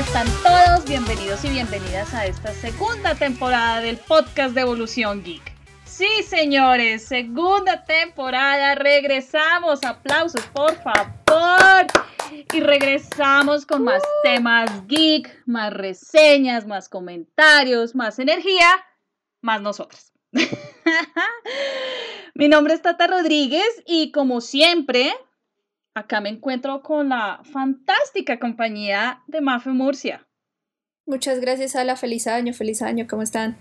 están todos? Bienvenidos y bienvenidas a esta segunda temporada del podcast de Evolución Geek. Sí, señores, segunda temporada, regresamos, aplausos por favor. Y regresamos con más temas geek, más reseñas, más comentarios, más energía, más nosotros. Mi nombre es Tata Rodríguez y como siempre, acá me encuentro con la fantástica compañía de Mafe Murcia. Muchas gracias a la feliz año, feliz año, ¿cómo están?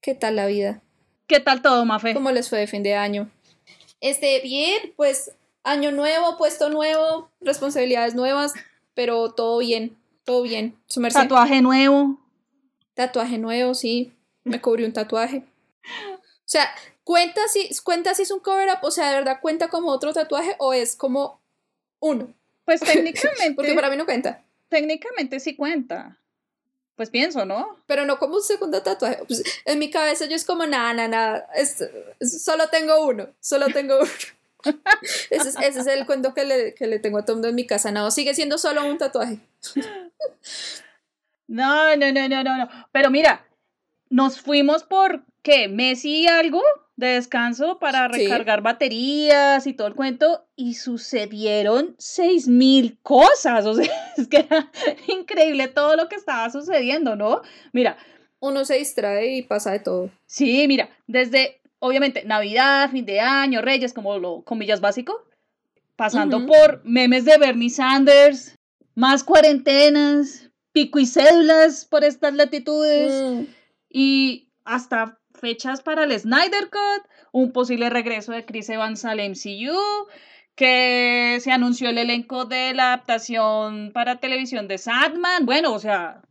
¿Qué tal la vida? ¿Qué tal todo, Mafe? ¿Cómo les fue de fin de año? Este, bien, pues año nuevo, puesto nuevo, responsabilidades nuevas, pero todo bien, todo bien. Tatuaje nuevo. Tatuaje nuevo, sí. Me cubrí un tatuaje. O sea, cuenta si, cuenta si es un cover up, o sea, de verdad cuenta como otro tatuaje o es como uno. Pues técnicamente. Porque para mí no cuenta. Técnicamente sí cuenta. Pues pienso, ¿no? Pero no como un segundo tatuaje. Pues, en mi cabeza yo es como, nada, nada, nada. solo tengo uno. Solo tengo uno. ese, es, ese, es, el cuento que le, que le tengo a todo mundo en mi casa. No, sigue siendo solo un tatuaje. no, no, no, no, no. Pero mira, nos fuimos por, ¿qué? ¿Messi algo? De descanso para recargar baterías y todo el cuento y sucedieron seis mil cosas, o sea, es que era increíble todo lo que estaba sucediendo, ¿no? Mira. Uno se distrae y pasa de todo. Sí, mira, desde, obviamente, Navidad, fin de año, Reyes, como lo comillas básico, pasando por memes de Bernie Sanders, más cuarentenas, pico y cédulas por estas latitudes mm. y hasta fechas para el Snyder Cut, un posible regreso de Chris Evans al MCU, que se anunció el elenco de la adaptación para televisión de Sadman, bueno, o sea,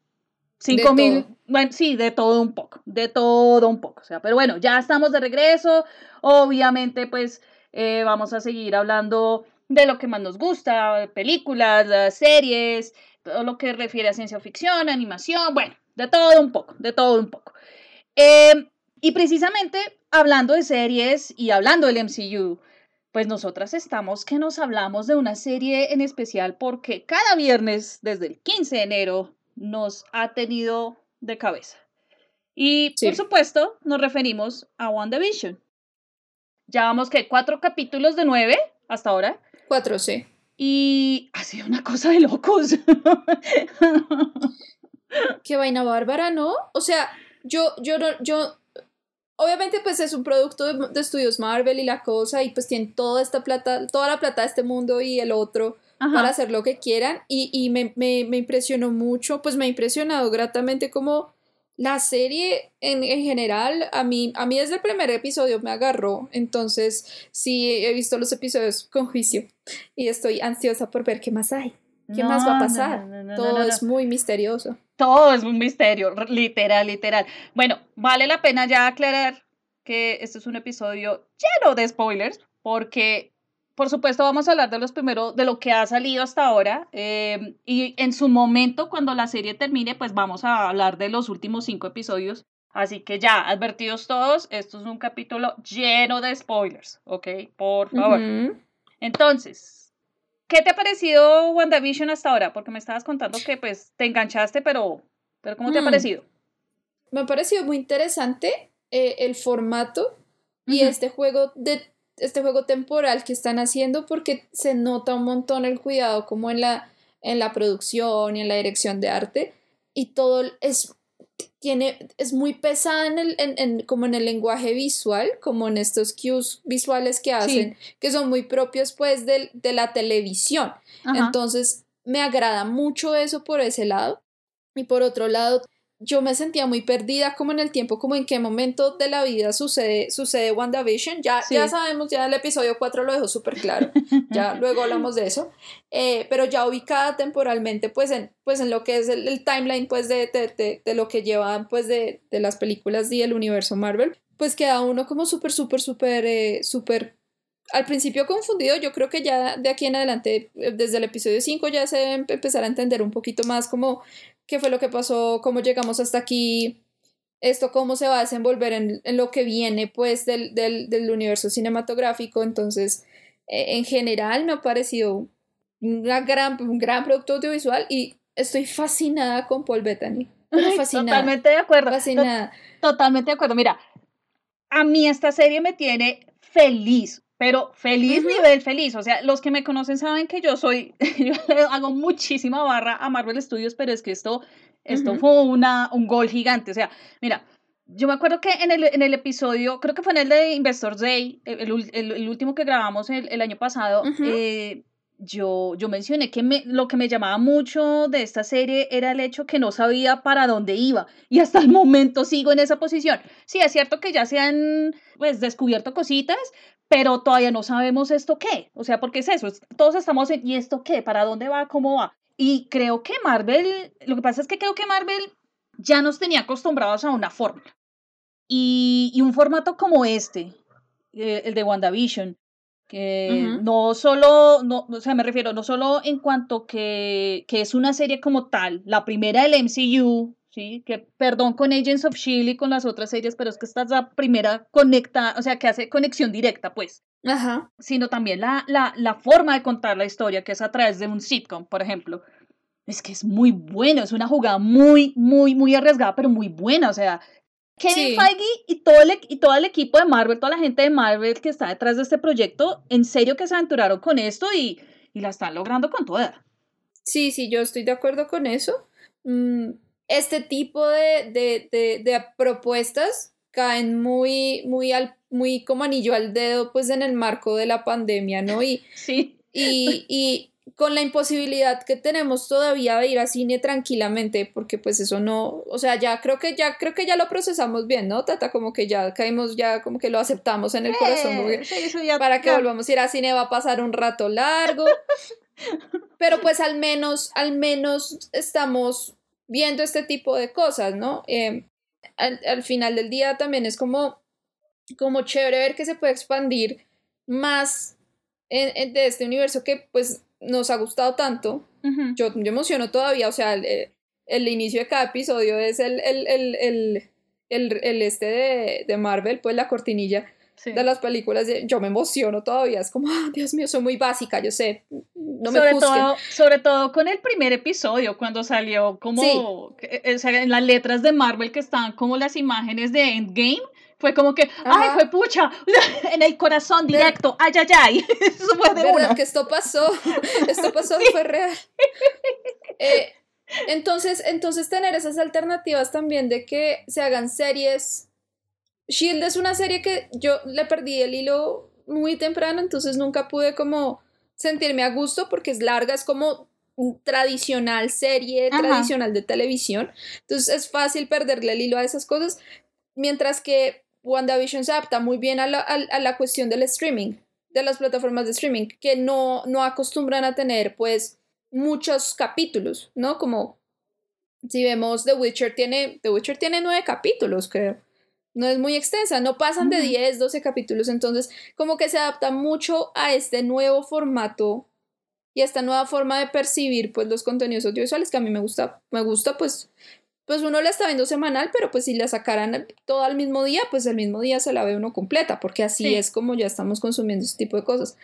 cinco mil, bueno, sí, de todo un poco, de todo un poco, o sea, pero bueno, ya estamos de regreso, obviamente pues eh, vamos a seguir hablando de lo que más nos gusta, películas, series, todo lo que refiere a ciencia ficción, animación, bueno, de todo un poco, de todo un poco. Eh, y precisamente hablando de series y hablando del MCU, pues nosotras estamos que nos hablamos de una serie en especial porque cada viernes desde el 15 de enero nos ha tenido de cabeza. Y por supuesto nos referimos a WandaVision. Ya vamos que cuatro capítulos de nueve hasta ahora. Cuatro, sí. Y ha sido una cosa de locos. Qué vaina bárbara, ¿no? O sea, yo, yo, yo obviamente pues es un producto de, estudios Marvel y la cosa y pues tienen toda esta plata, toda la plata de este mundo y el otro para hacer lo que quieran y, me, impresionó mucho, pues me ha impresionado gratamente como la serie en, general, a mí, a mí desde el primer episodio me agarró, entonces sí he visto los episodios con juicio y estoy ansiosa por ver qué más hay. ¿Qué más va a pasar? Todo es muy misterioso. Todo es un misterio, literal, literal. Bueno, vale la pena ya aclarar que este es un episodio lleno de spoilers, porque por supuesto vamos a hablar de los primeros, de lo que ha salido hasta ahora, em, y en su momento, cuando la serie termine, pues vamos a hablar de los últimos cinco episodios. Así que ya, advertidos todos, esto es un capítulo lleno de spoilers, ¿ok? Por favor. Entonces, ¿Qué te ha parecido WandaVision hasta ahora? Porque me estabas contando que pues te enganchaste, pero, pero ¿cómo te ha mm. parecido? Me ha parecido muy interesante eh, el formato y este juego de este juego temporal que están haciendo porque se nota un montón el cuidado como en la, en la producción y en la dirección de arte y todo es tiene, es muy pesada en el, en, como en el lenguaje visual, como en estos cues visuales que hacen, que son muy propios pues de, de la televisión. Entonces, me agrada mucho eso por ese lado. Y por otro lado, yo me sentía muy perdida como en el tiempo, como en qué momento de la vida sucede, sucede WandaVision. Ya, ya sabemos, ya el episodio 4 lo dejó súper claro, ya luego hablamos de eso, eh, pero ya ubicada temporalmente pues en, pues en lo que es el, timeline pues de, de, de, lo que llevan pues de, de las películas y el universo Marvel, pues queda uno como súper, súper, súper, eh, súper al principio confundido, yo creo que ya de aquí en adelante, eh, desde el episodio 5 ya se debe empezar a entender un poquito más como qué fue lo que pasó, cómo llegamos hasta aquí, esto cómo se va a desenvolver en, lo que viene pues del, universo cinematográfico. Entonces, e, en general me ha parecido una gran, un gran producto audiovisual y estoy fascinada con Paul Bettany. fascinada. Totalmente de acuerdo. Fascinada. Totalmente de acuerdo. Mira, a mí esta serie me tiene feliz, pero feliz nivel feliz. O sea, los que me conocen saben que yo soy, yo le hago muchísima barra a Marvel Studios, pero es que esto, esto fue una, un gol gigante. O sea, mira, yo me acuerdo que en el, en el episodio, creo que fue en el de Investors Day, el, el, el último que grabamos el, el año pasado, eh, yo, yo mencioné que me, lo que me llamaba mucho de esta serie era el hecho que no sabía para dónde iba y hasta el momento sigo en esa posición. Sí, es cierto que ya se han pues, descubierto cositas, pero todavía no sabemos esto qué. O sea, porque es eso, todos estamos en, ¿y esto qué? ¿Para dónde va? ¿Cómo va? Y creo que Marvel, lo que pasa es que creo que Marvel ya nos tenía acostumbrados a una fórmula. Y, y un formato como este, eh, el de WandaVision, que no solo, no, o sea, me refiero no solo en cuanto que, que es una serie como tal, la primera del MCU, ¿sí? Que perdón con Agents of S.H.I.E.L.D. y con las otras series, pero es que esta es la primera conecta, o sea, que hace conexión directa, pues. Ajá. Sino también la, la, la forma de contar la historia, que es a través de un sitcom, por ejemplo. Es que es muy bueno, es una jugada muy, muy, muy arriesgada, pero muy buena. O sea, Kevin Feige y todo, el, y todo el equipo de Marvel, toda la gente de Marvel que está detrás de este proyecto, en serio que se aventuraron con esto y, y la están logrando con toda. Sí, sí, yo estoy de acuerdo con eso. Mm, este tipo de, de, de, de, propuestas caen muy, muy, al, muy como anillo al dedo, pues en el marco de la pandemia, ¿no? Y, sí. y, y con la imposibilidad que tenemos todavía de ir a cine tranquilamente, porque pues eso no, o sea, ya creo que ya creo que ya lo procesamos bien, ¿no? Tata, como que ya caímos, ya como que lo aceptamos en el corazón. para que volvamos a ir a cine va a pasar un rato largo. pero pues al menos, al menos estamos viendo este tipo de cosas, ¿no? Em, al, final del día también es como, como chévere ver que se puede expandir más en, de este universo que pues nos ha gustado tanto. yo, me emociono todavía, o sea, el, inicio de cada episodio es el, el, el, el este de, de, Marvel, pues la cortinilla de las películas. Yo me emociono todavía, es como, ah, Dios mío, soy muy básica, yo sé, no me sobre todo, sobre todo con el primer episodio, cuando salió como eh, en las letras de Marvel que estaban como las imágenes de Endgame fue como que, ay, fue pucha, en el corazón directo, ay, ay, ay. Eso fue de ¿Verdad que esto pasó? Esto pasó, fue real. Eh, entonces, entonces, tener esas alternativas también de que se hagan series. Shield es una serie que yo le perdí el hilo muy temprano, entonces nunca pude como sentirme a gusto porque es larga, es como tradicional serie, tradicional de televisión. Entonces es fácil perderle el hilo a esas cosas. Mientras que WandaVision se adapta muy bien a la, a, la, cuestión del streaming, de las plataformas de streaming, que no, no acostumbran a tener pues muchos capítulos, ¿no? Como si vemos The Witcher tiene, The Witcher tiene nueve capítulos, creo. No es muy extensa, no pasan de 10, 12 capítulos, entonces como que se adapta mucho a este nuevo formato y a esta nueva forma de percibir pues los contenidos audiovisuales que a mí me gusta, me gusta pues pues uno la está viendo semanal, pero pues si la sacaran todo al mismo día, pues el mismo día se la ve uno completa, porque así es como ya estamos consumiendo ese tipo de cosas.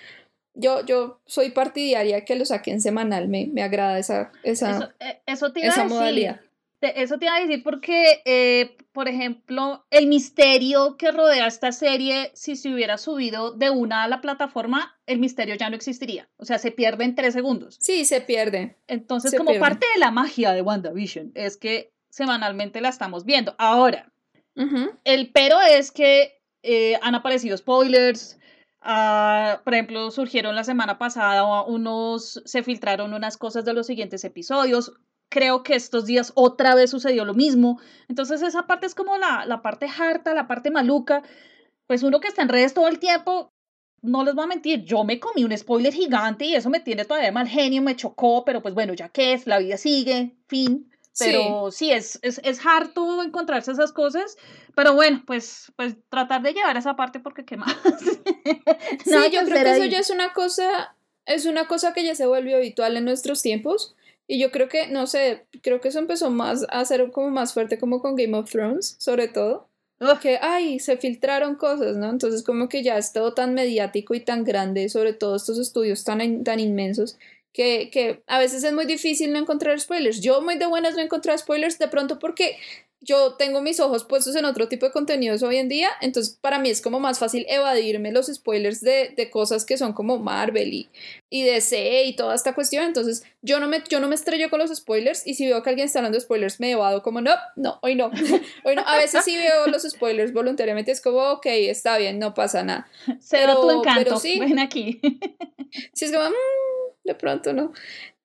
Yo, yo soy partidaria que lo saquen semanal, me, me agrada esa, esa, eso, eh, te iba a decir. modalidad. Eso te iba a decir porque, eh, por ejemplo, el misterio que rodea esta serie, si se hubiera subido de una a la plataforma, el misterio ya no existiría. O sea, se pierde en tres segundos. Sí, se pierde. Entonces, como parte de la magia de WandaVision, es que semanalmente la estamos viendo. Ahora, el pero es que eh, han aparecido spoilers. Ah, por ejemplo, surgieron la semana pasada unos, se filtraron unas cosas de los siguientes episodios. Creo que estos días otra vez sucedió lo mismo. Entonces esa parte es como la, la parte harta, la parte maluca. Pues uno que está en redes todo el tiempo, no les voy a mentir, yo me comí un spoiler gigante y eso me tiene todavía mal genio, me chocó, pero pues bueno, ya que es, la vida sigue, fin. Pero sí, es, es, es, harto encontrarse esas cosas, pero bueno, pues, pues tratar de llevar esa parte porque qué más. sí, yo creo que eso ya es una cosa, es una cosa que ya se volvió habitual en nuestros tiempos. Y yo creo que, no sé, creo que eso empezó más a ser como más fuerte como con Game of Thrones, sobre todo. Que, ay, se filtraron cosas, ¿no? Entonces como que ya es todo tan mediático y tan grande, sobre todo estos estudios tan, tan inmensos, que, que a veces es muy difícil no encontrar spoilers. Yo muy de buenas no encontrar spoilers de pronto porque yo tengo mis ojos puestos en otro tipo de contenidos hoy en día, entonces para mí es como más fácil evadirme los spoilers de, de cosas que son como Marvel y, y DC y toda esta cuestión, entonces yo no, me, yo no me estrello con los spoilers y si veo que alguien está hablando de spoilers me evado como no, no, hoy no, hoy no, a veces sí veo los spoilers voluntariamente, es como ok, está bien, no pasa nada. Cero tu encanto, sí, ven aquí. sí, es como, mm, de pronto no.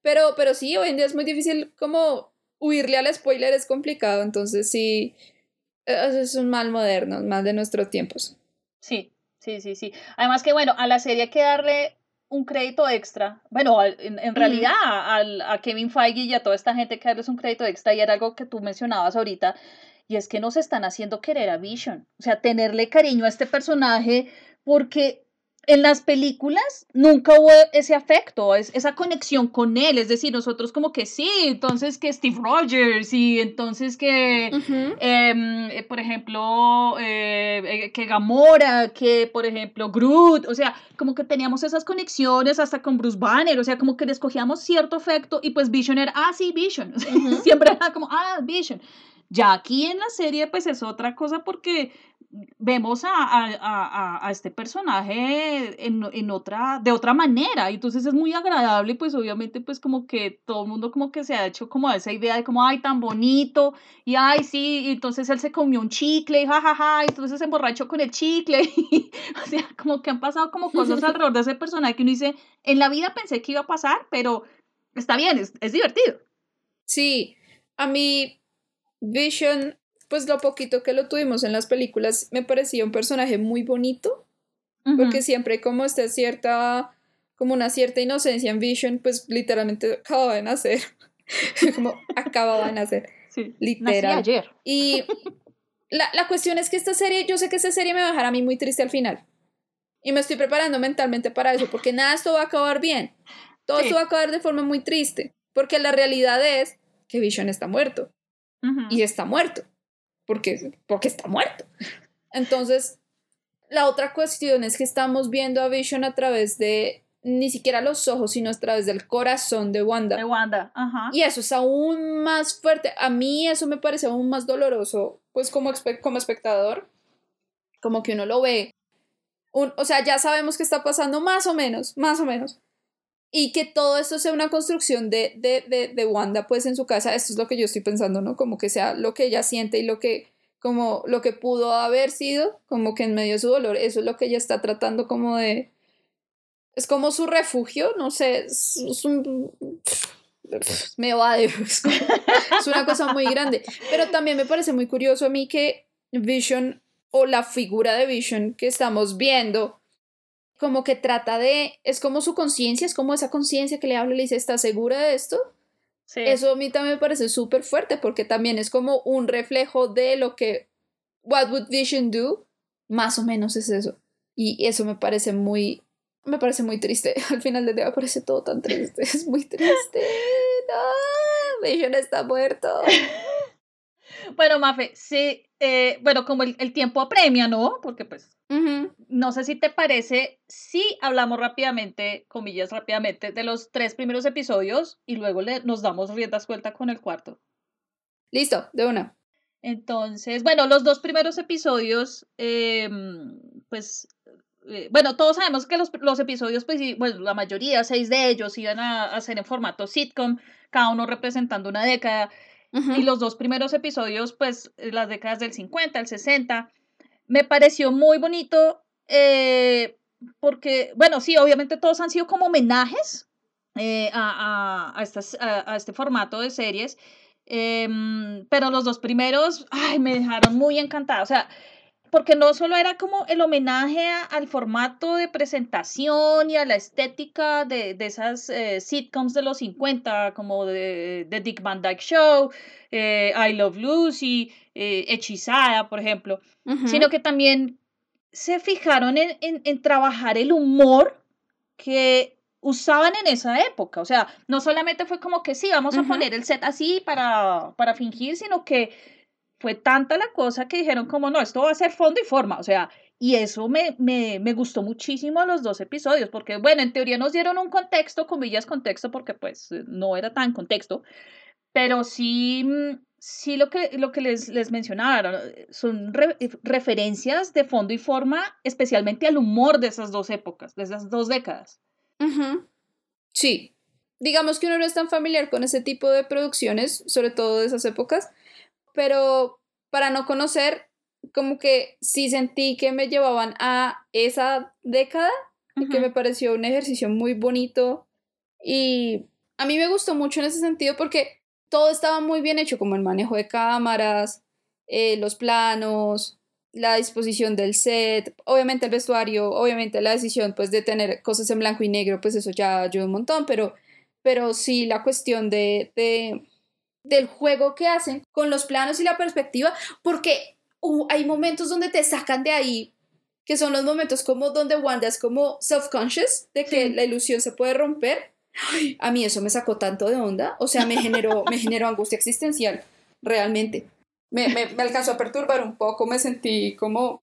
Pero, pero sí, hoy en día es muy difícil como huirle al spoiler es complicado, entonces sí, e-, es un mal moderno, mal de nuestros tiempos. Sí, sí, sí, sí. Además que bueno, a la serie hay que darle un crédito extra. Bueno, en, realidad a, Kevin Feige y a toda esta gente que darles un crédito extra y era algo que tú mencionabas ahorita, y es que nos están haciendo querer a Vision, o sea, tenerle cariño a este personaje porque en las películas nunca hubo ese afecto, esa conexión con él, es decir, nosotros como que sí, entonces que Steve Rogers y entonces que, em, eh, por ejemplo, eh, eh, que Gamora, que por ejemplo Groot, o sea, como que teníamos esas conexiones hasta con Bruce Banner, o sea, como que le escogíamos cierto afecto y pues Vision era, ah, sí, Vision, siempre era como, ah, Vision. Ya aquí en la serie pues es otra cosa porque vemos a, a, a, este personaje en, en, otra, de otra manera, y entonces es muy agradable, pues obviamente pues como que todo el mundo como que se ha hecho como esa idea de como, ay, tan bonito, y ay, sí, y entonces él se comió un chicle, y jajaja, y entonces se emborrachó con el chicle, y, o sea, como que han pasado como cosas alrededor de ese personaje que uno dice, en la vida pensé que iba a pasar, pero está bien, es, es divertido. Sí, a mí Vision pues lo poquito que lo tuvimos en las películas me parecía un personaje muy bonito, porque siempre como está cierta, como una cierta inocencia en Vision, pues literalmente acababa de nacer, como acababa de nacer, sí, literal. ayer. Y la, la cuestión es que esta serie, yo sé que esta serie me va a dejar a mí muy triste al final. Y me estoy preparando mentalmente para eso, porque nada esto va a acabar bien. Todo esto va a acabar de forma muy triste, porque la realidad es que Vision está muerto. Y está muerto porque, porque está muerto. Entonces, la otra cuestión es que estamos viendo a Vision a través de ni siquiera los ojos, sino a través del corazón de Wanda. De Wanda, ajá. Y eso es aún más fuerte. A mí eso me parece aún más doloroso, pues como, como espectador, como que uno lo ve. o sea, ya sabemos que está pasando más o menos, más o menos y que todo esto sea una construcción de, de, de, de, Wanda pues en su casa, esto es lo que yo estoy pensando, ¿no? Como que sea lo que ella siente y lo que, como lo que pudo haber sido, como que en medio de su dolor, eso es lo que ella está tratando como de, es como su refugio, no sé, es, un... Me va de... Es, es una cosa muy grande, pero también me parece muy curioso a mí que Vision o la figura de Vision que estamos viendo como que trata de, es como su conciencia, es como esa conciencia que le habla y le dice, ¿estás segura de esto? Sí. Eso a mí también me parece súper fuerte porque también es como un reflejo de lo que What Would Vision Do, más o menos es eso. Y eso me parece muy, me parece muy triste. Al final del día me parece todo tan triste, es muy triste. No, Vision está muerto. Bueno, Mafe, sí, eh, bueno, como el, el, tiempo apremia, ¿no? Porque pues no sé si te parece, si hablamos rápidamente, comillas rápidamente, de los tres primeros episodios y luego le, nos damos rienda suelta con el cuarto. Listo, de una. Entonces, bueno, los dos primeros episodios, em, pues, eh, bueno, todos sabemos que los, los, episodios, pues, bueno, la mayoría, seis de ellos, iban a, a ser en formato sitcom, cada uno representando una década. Y los dos primeros episodios, pues, las décadas del 50, el 60, me pareció muy bonito eh, porque, bueno, sí, obviamente todos han sido como homenajes eh, a, a, estas, a, este formato de series, em, pero los dos primeros, ay, me dejaron muy encantada, o sea, porque no solo era como el homenaje al formato de presentación y a la estética de, de esas eh, sitcoms de los 50, como de, de Dick Van Dyke Show, I Love Lucy, Hechizada, por ejemplo, sino que también se fijaron en, en, trabajar el humor que usaban en esa época. O sea, no solamente fue como que sí, vamos a poner el set así para, para fingir, sino que fue tanta la cosa que dijeron como, no, esto va a ser fondo y forma. O sea, y eso me, me, me, gustó muchísimo los dos episodios, porque bueno, en teoría nos dieron un contexto, comillas contexto, porque pues no era tan contexto, pero sí, mm, sí lo que, lo que les, les mencionaba, son referencias de fondo y forma, especialmente al humor de esas dos épocas, de esas dos décadas. Sí, digamos que uno no es tan familiar con ese tipo de producciones, sobre todo de esas épocas, pero para no conocer, como que sí sentí que me llevaban a esa década y que me pareció un ejercicio muy bonito y a mí me gustó mucho en ese sentido porque todo estaba muy bien hecho, como el manejo de cámaras, eh, los planos, la disposición del set, obviamente el vestuario, obviamente la decisión pues de tener cosas en blanco y negro, pues eso ya ayuda un montón, pero, pero sí la cuestión de, de del juego que hacen con los planos y la perspectiva, porque hay momentos donde te sacan de ahí, que son los momentos como donde Wanda es como self-conscious, de que la ilusión se puede romper. a mí eso me sacó tanto de onda, o sea, me generó, me generó angustia existencial, realmente. Me, me, me alcanzó a perturbar un poco, me sentí como,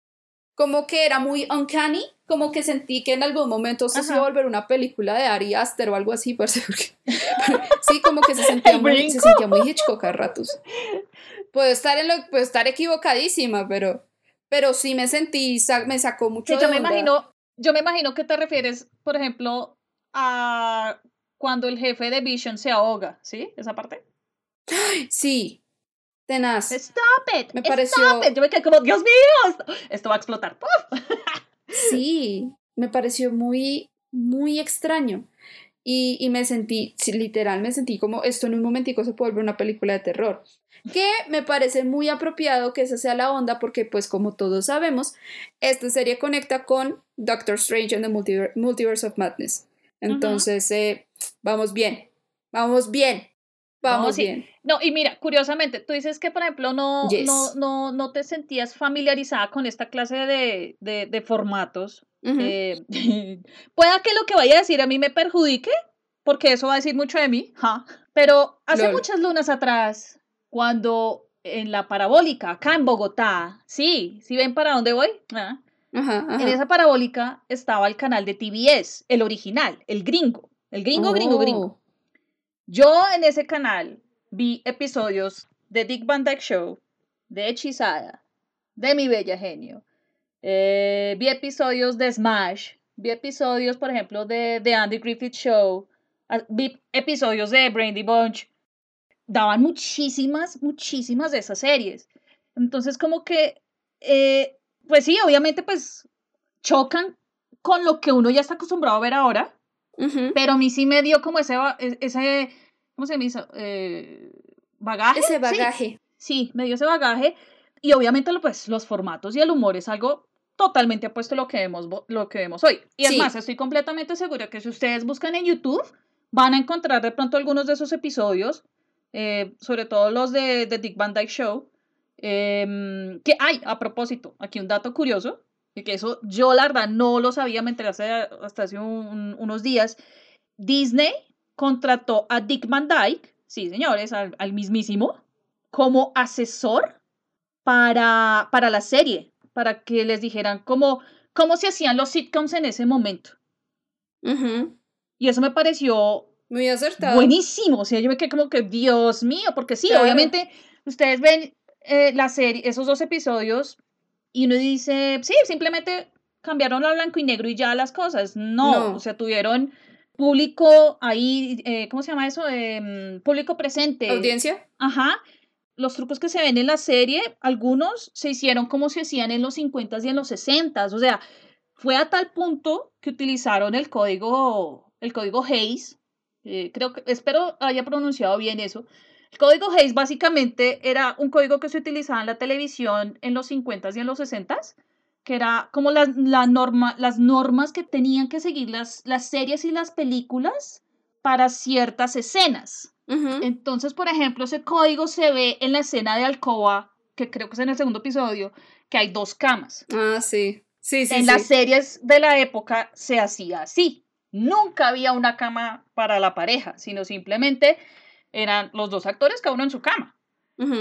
como que era muy uncanny, como que sentí que en algún momento se iba a volver una película de Ari Aster o algo así, porque, sí, como que se sentía, muy, se sentía muy Hitchcock a ratos. Puedo estar, en lo, puedo estar equivocadísima, pero, pero sí me sentí, me sacó mucho yo me imagino Yo me imagino que te refieres, por ejemplo, a cuando el jefe de Vision se ahoga, ¿sí? Esa parte. Sí, tenaz. Stop it. Me pareció. Yo me quedé como, Dios mío, esto va a explotar. Sí, me pareció muy, muy extraño. Y, y me sentí, literal, me sentí como esto en un momentico se puede volver una película de terror. Que me parece muy apropiado que esa sea la onda porque, pues como todos sabemos, esta serie conecta con Doctor Strange and the Multiverse of Madness. Entonces, eh, vamos bien, vamos bien. Vamos bien. No, y mira, curiosamente, tú dices que, por ejemplo, no, no, no, no te sentías familiarizada con esta clase de, de, de formatos. Eh, pueda que lo que vaya a decir a mí me perjudique, porque eso va a decir mucho de mí, pero hace muchas lunas atrás, cuando en la parabólica, acá en Bogotá, sí, ¿sí ven para dónde voy? Ah, en esa parabólica estaba el canal de TBS, el original, el gringo, el gringo, gringo, gringo. Oh. Yo en ese canal vi episodios de Dick Van Dyke Show, de Hechizada, de Mi Bella Genio. Eh, vi episodios de Smash, vi episodios, por ejemplo, de The Andy Griffith Show, ah, vi episodios de Brandy Bunch. Daban muchísimas, muchísimas de esas series. Entonces, como que, eh, pues sí, obviamente, pues chocan con lo que uno ya está acostumbrado a ver ahora, pero a mí sí me dio como ese, e, ese ¿cómo se me hizo? Eh, bagaje. Ese bagaje. Sí, me dio ese bagaje. Y obviamente pues, los formatos y el humor es algo totalmente opuesto a lo que vemos, lo que vemos hoy. Y es más, estoy completamente segura que si ustedes buscan en YouTube, van a encontrar de pronto algunos de esos episodios, eh, sobre todo los de, The Dick Van Dyke Show, em, que hay, a propósito, aquí un dato curioso, y que eso yo la verdad no lo sabía, me enteré hasta hace unos días. Disney contrató a Dick Van Dyke, sí señores, al, mismísimo, como asesor para, para la serie, para que les dijeran cómo, cómo se hacían los sitcoms en ese momento. Y eso me pareció muy acertado. Buenísimo. O sea, yo me quedé como que, Dios mío, porque sí, obviamente ustedes ven eh, la serie, esos dos episodios, y uno dice, sí, simplemente cambiaron a blanco y negro y ya las cosas. No, o sea, tuvieron público ahí, eh, ¿cómo se llama eso? Em, público presente. Audiencia. Ajá. Los trucos que se ven en la serie, algunos se hicieron como se hacían en los 50s y en los 60s. O sea, fue a tal punto que utilizaron el código, el código Hayes. Eh, creo que, espero haya pronunciado bien eso. El código Hayes básicamente era un código que se utilizaba en la televisión en los 50s y en los 60s, que era como las, la norma, las normas que tenían que seguir las, las series y las películas para ciertas escenas. Entonces, por ejemplo, ese código se ve en la escena de Alcoba, que creo que es en el segundo episodio, que hay dos camas. Ah, sí. Sí, sí. En las series de la época se hacía así. Nunca había una cama para la pareja, sino simplemente eran los dos actores, cada uno en su cama.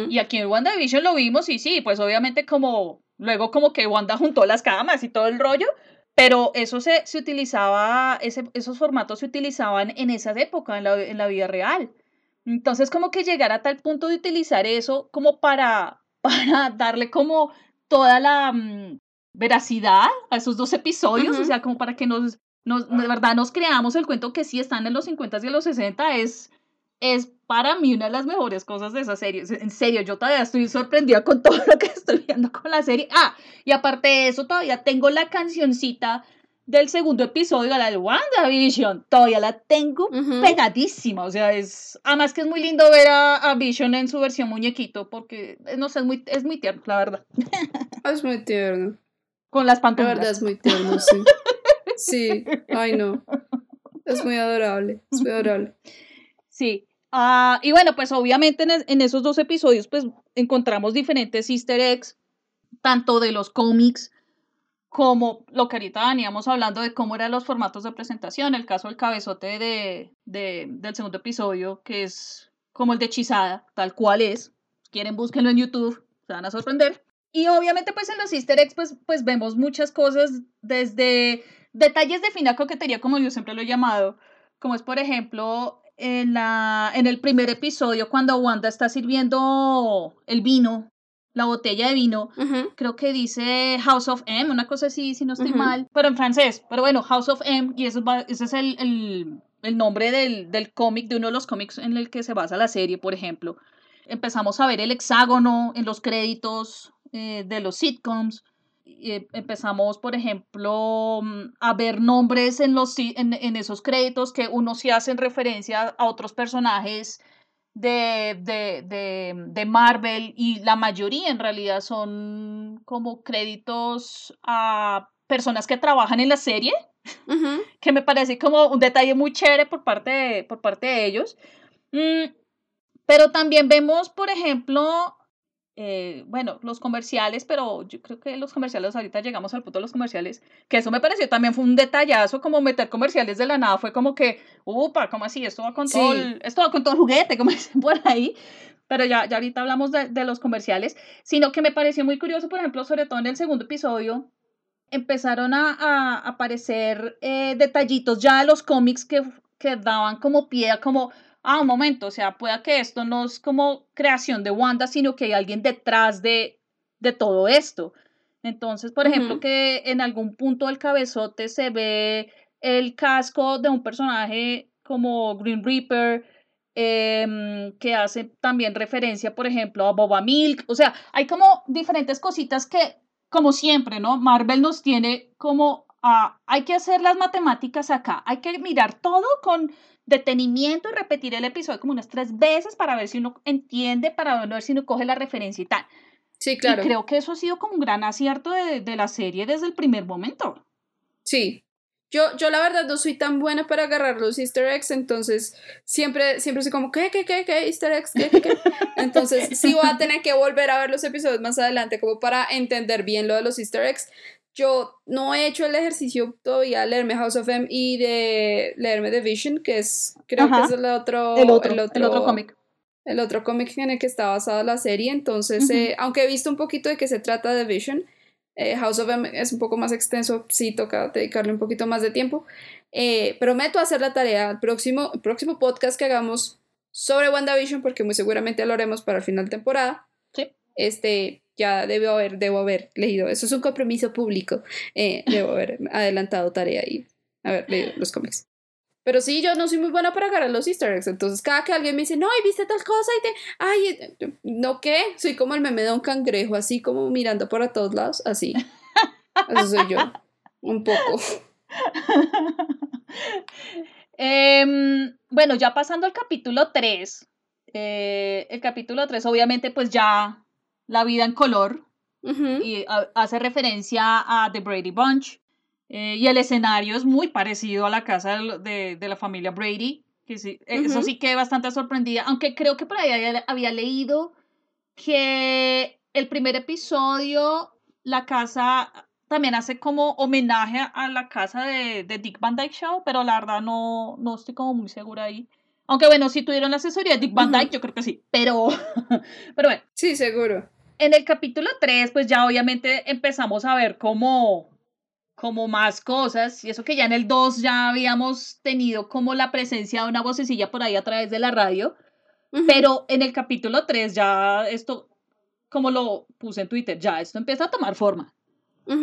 Y aquí en WandaVision lo vimos y sí, pues obviamente como luego como que Wanda juntó las camas y todo el rollo, pero eso se, se utilizaba, ese, esos formatos se utilizaban en esas épocas, en la, en la vida real. Entonces, como que llegar a tal punto de utilizar eso como para, para darle como toda la mm, veracidad a esos dos episodios, o sea, como para que nos, nos, de verdad nos creamos el cuento que sí están en los 50 y en los 60, es, es para mí una de las mejores cosas de esa serie. En serio, yo todavía estoy sorprendida con todo lo que estoy viendo con la serie. Ah, y aparte de eso, todavía tengo la cancioncita del segundo episodio, la de WandaVision, todavía la tengo pegadísima, o sea, es, además que es muy lindo ver a, Vision en su versión muñequito, porque, eh, no sé, es muy, es muy tierno, la verdad. Es muy tierno. Con las pantallas. La verdad es muy tierno, sí. Sí, ay no. Es muy adorable, es muy adorable. Sí. Ah, y bueno, pues obviamente en, esos dos episodios pues encontramos diferentes easter eggs, tanto de los cómics como lo que ahorita veníamos hablando de cómo eran los formatos de presentación, el caso del cabezote de, de, del segundo episodio, que es como el de Hechizada, tal cual es. Si quieren, búsquenlo en YouTube, se van a sorprender. Y obviamente, pues en los easter eggs, pues, pues vemos muchas cosas, desde detalles de fina coquetería, como yo siempre lo he llamado, como es, por ejemplo, en, la, en el primer episodio, cuando Wanda está sirviendo el vino la botella de vino, creo que dice House of M, una cosa así, si no estoy mal, pero en francés, pero bueno, House of M, y eso ese es el, el, el nombre del, del cómic, de uno de los cómics en el que se basa la serie, por ejemplo. Empezamos a ver el hexágono en los créditos eh, de los sitcoms. Y empezamos, por ejemplo, a ver nombres en, los, en, en esos créditos que uno sí hacen referencia a otros personajes de, de, de, de, Marvel y la mayoría en realidad son como créditos a personas que trabajan en la serie, que me parece como un detalle muy chévere por parte de, por parte de ellos. Mm, pero también vemos, por ejemplo, eh, bueno, los comerciales, pero yo creo que los comerciales, ahorita llegamos al punto de los comerciales, que eso me pareció también fue un detallazo, como meter comerciales de la nada, fue como que, upa, ¿cómo así? Esto va con, todo, el, esto va con todo el juguete, como dicen por ahí, pero ya, ya ahorita hablamos de, de, los comerciales, sino que me pareció muy curioso, por ejemplo, sobre todo en el segundo episodio, empezaron a, a aparecer eh, detallitos ya de los cómics que, que daban como pie a como ah, un momento, o sea, pueda que esto no es como creación de Wanda, sino que hay alguien detrás de, de todo esto. Entonces, por ejemplo, que en algún punto del cabezote se ve el casco de un personaje como Green Reaper, em, que hace también referencia, por ejemplo, a Boba Milk. O sea, hay como diferentes cositas que, como siempre, ¿no? Marvel nos tiene como, a, hay que hacer las matemáticas acá, hay que mirar todo con detenimiento y repetir el episodio como unas tres veces para ver si uno entiende, para ver si uno coge la referencia y tal. Sí, claro. Y creo que eso ha sido como un gran acierto de, de la serie desde el primer momento. Sí, yo, yo la verdad no soy tan buena para agarrar los easter eggs, entonces siempre, siempre soy como, ¿qué, qué, qué, qué, easter eggs, qué, qué, qué? Entonces sí voy a tener que volver a ver los episodios más adelante como para entender bien lo de los easter eggs yo no he hecho el ejercicio todavía de leerme House of M y de leerme The Vision, que es, creo que es el otro, el otro, el otro, cómic. El otro cómic en el que está basada la serie. Entonces, eh, aunque he visto un poquito de qué se trata The Vision, eh, House of M es un poco más extenso, sí toca dedicarle un poquito más de tiempo. Eh, prometo hacer la tarea al próximo, el próximo podcast que hagamos sobre WandaVision, porque muy seguramente lo haremos para el final de temporada. Sí. Este, ya debo haber, debo haber leído. Eso es un compromiso público. Eh, debo haber adelantado tarea y haber leído los cómics. Pero sí, yo no soy muy buena para agarrar los easter eggs. Entonces, cada que alguien me dice, no, y viste tal cosa, y te. Ay, eh, ¿no qué? Soy como el meme de un cangrejo, así como mirando para todos lados, así. Eso soy yo. Un poco. Em, bueno, ya pasando al capítulo 3. Eh, el capítulo 3, obviamente, pues ya la vida en color y hace referencia a The Brady Bunch. Eh, y el escenario es muy parecido a la casa de, de, la familia Brady. Que sí, Eso sí que bastante sorprendida, aunque creo que por ahí había, leído que el primer episodio, la casa también hace como homenaje a la casa de, de, Dick Van Dyke Show, pero la verdad no, no estoy como muy segura ahí. Aunque bueno, si tuvieron la asesoría de Dick Van Dyke, yo creo que sí, pero, pero bueno. Sí, seguro. En el capítulo 3, pues ya obviamente empezamos a ver como, como más cosas, y eso que ya en el 2 ya habíamos tenido como la presencia de una vocecilla por ahí a través de la radio, pero en el capítulo 3 ya esto, como lo puse en Twitter, ya esto empieza a tomar forma.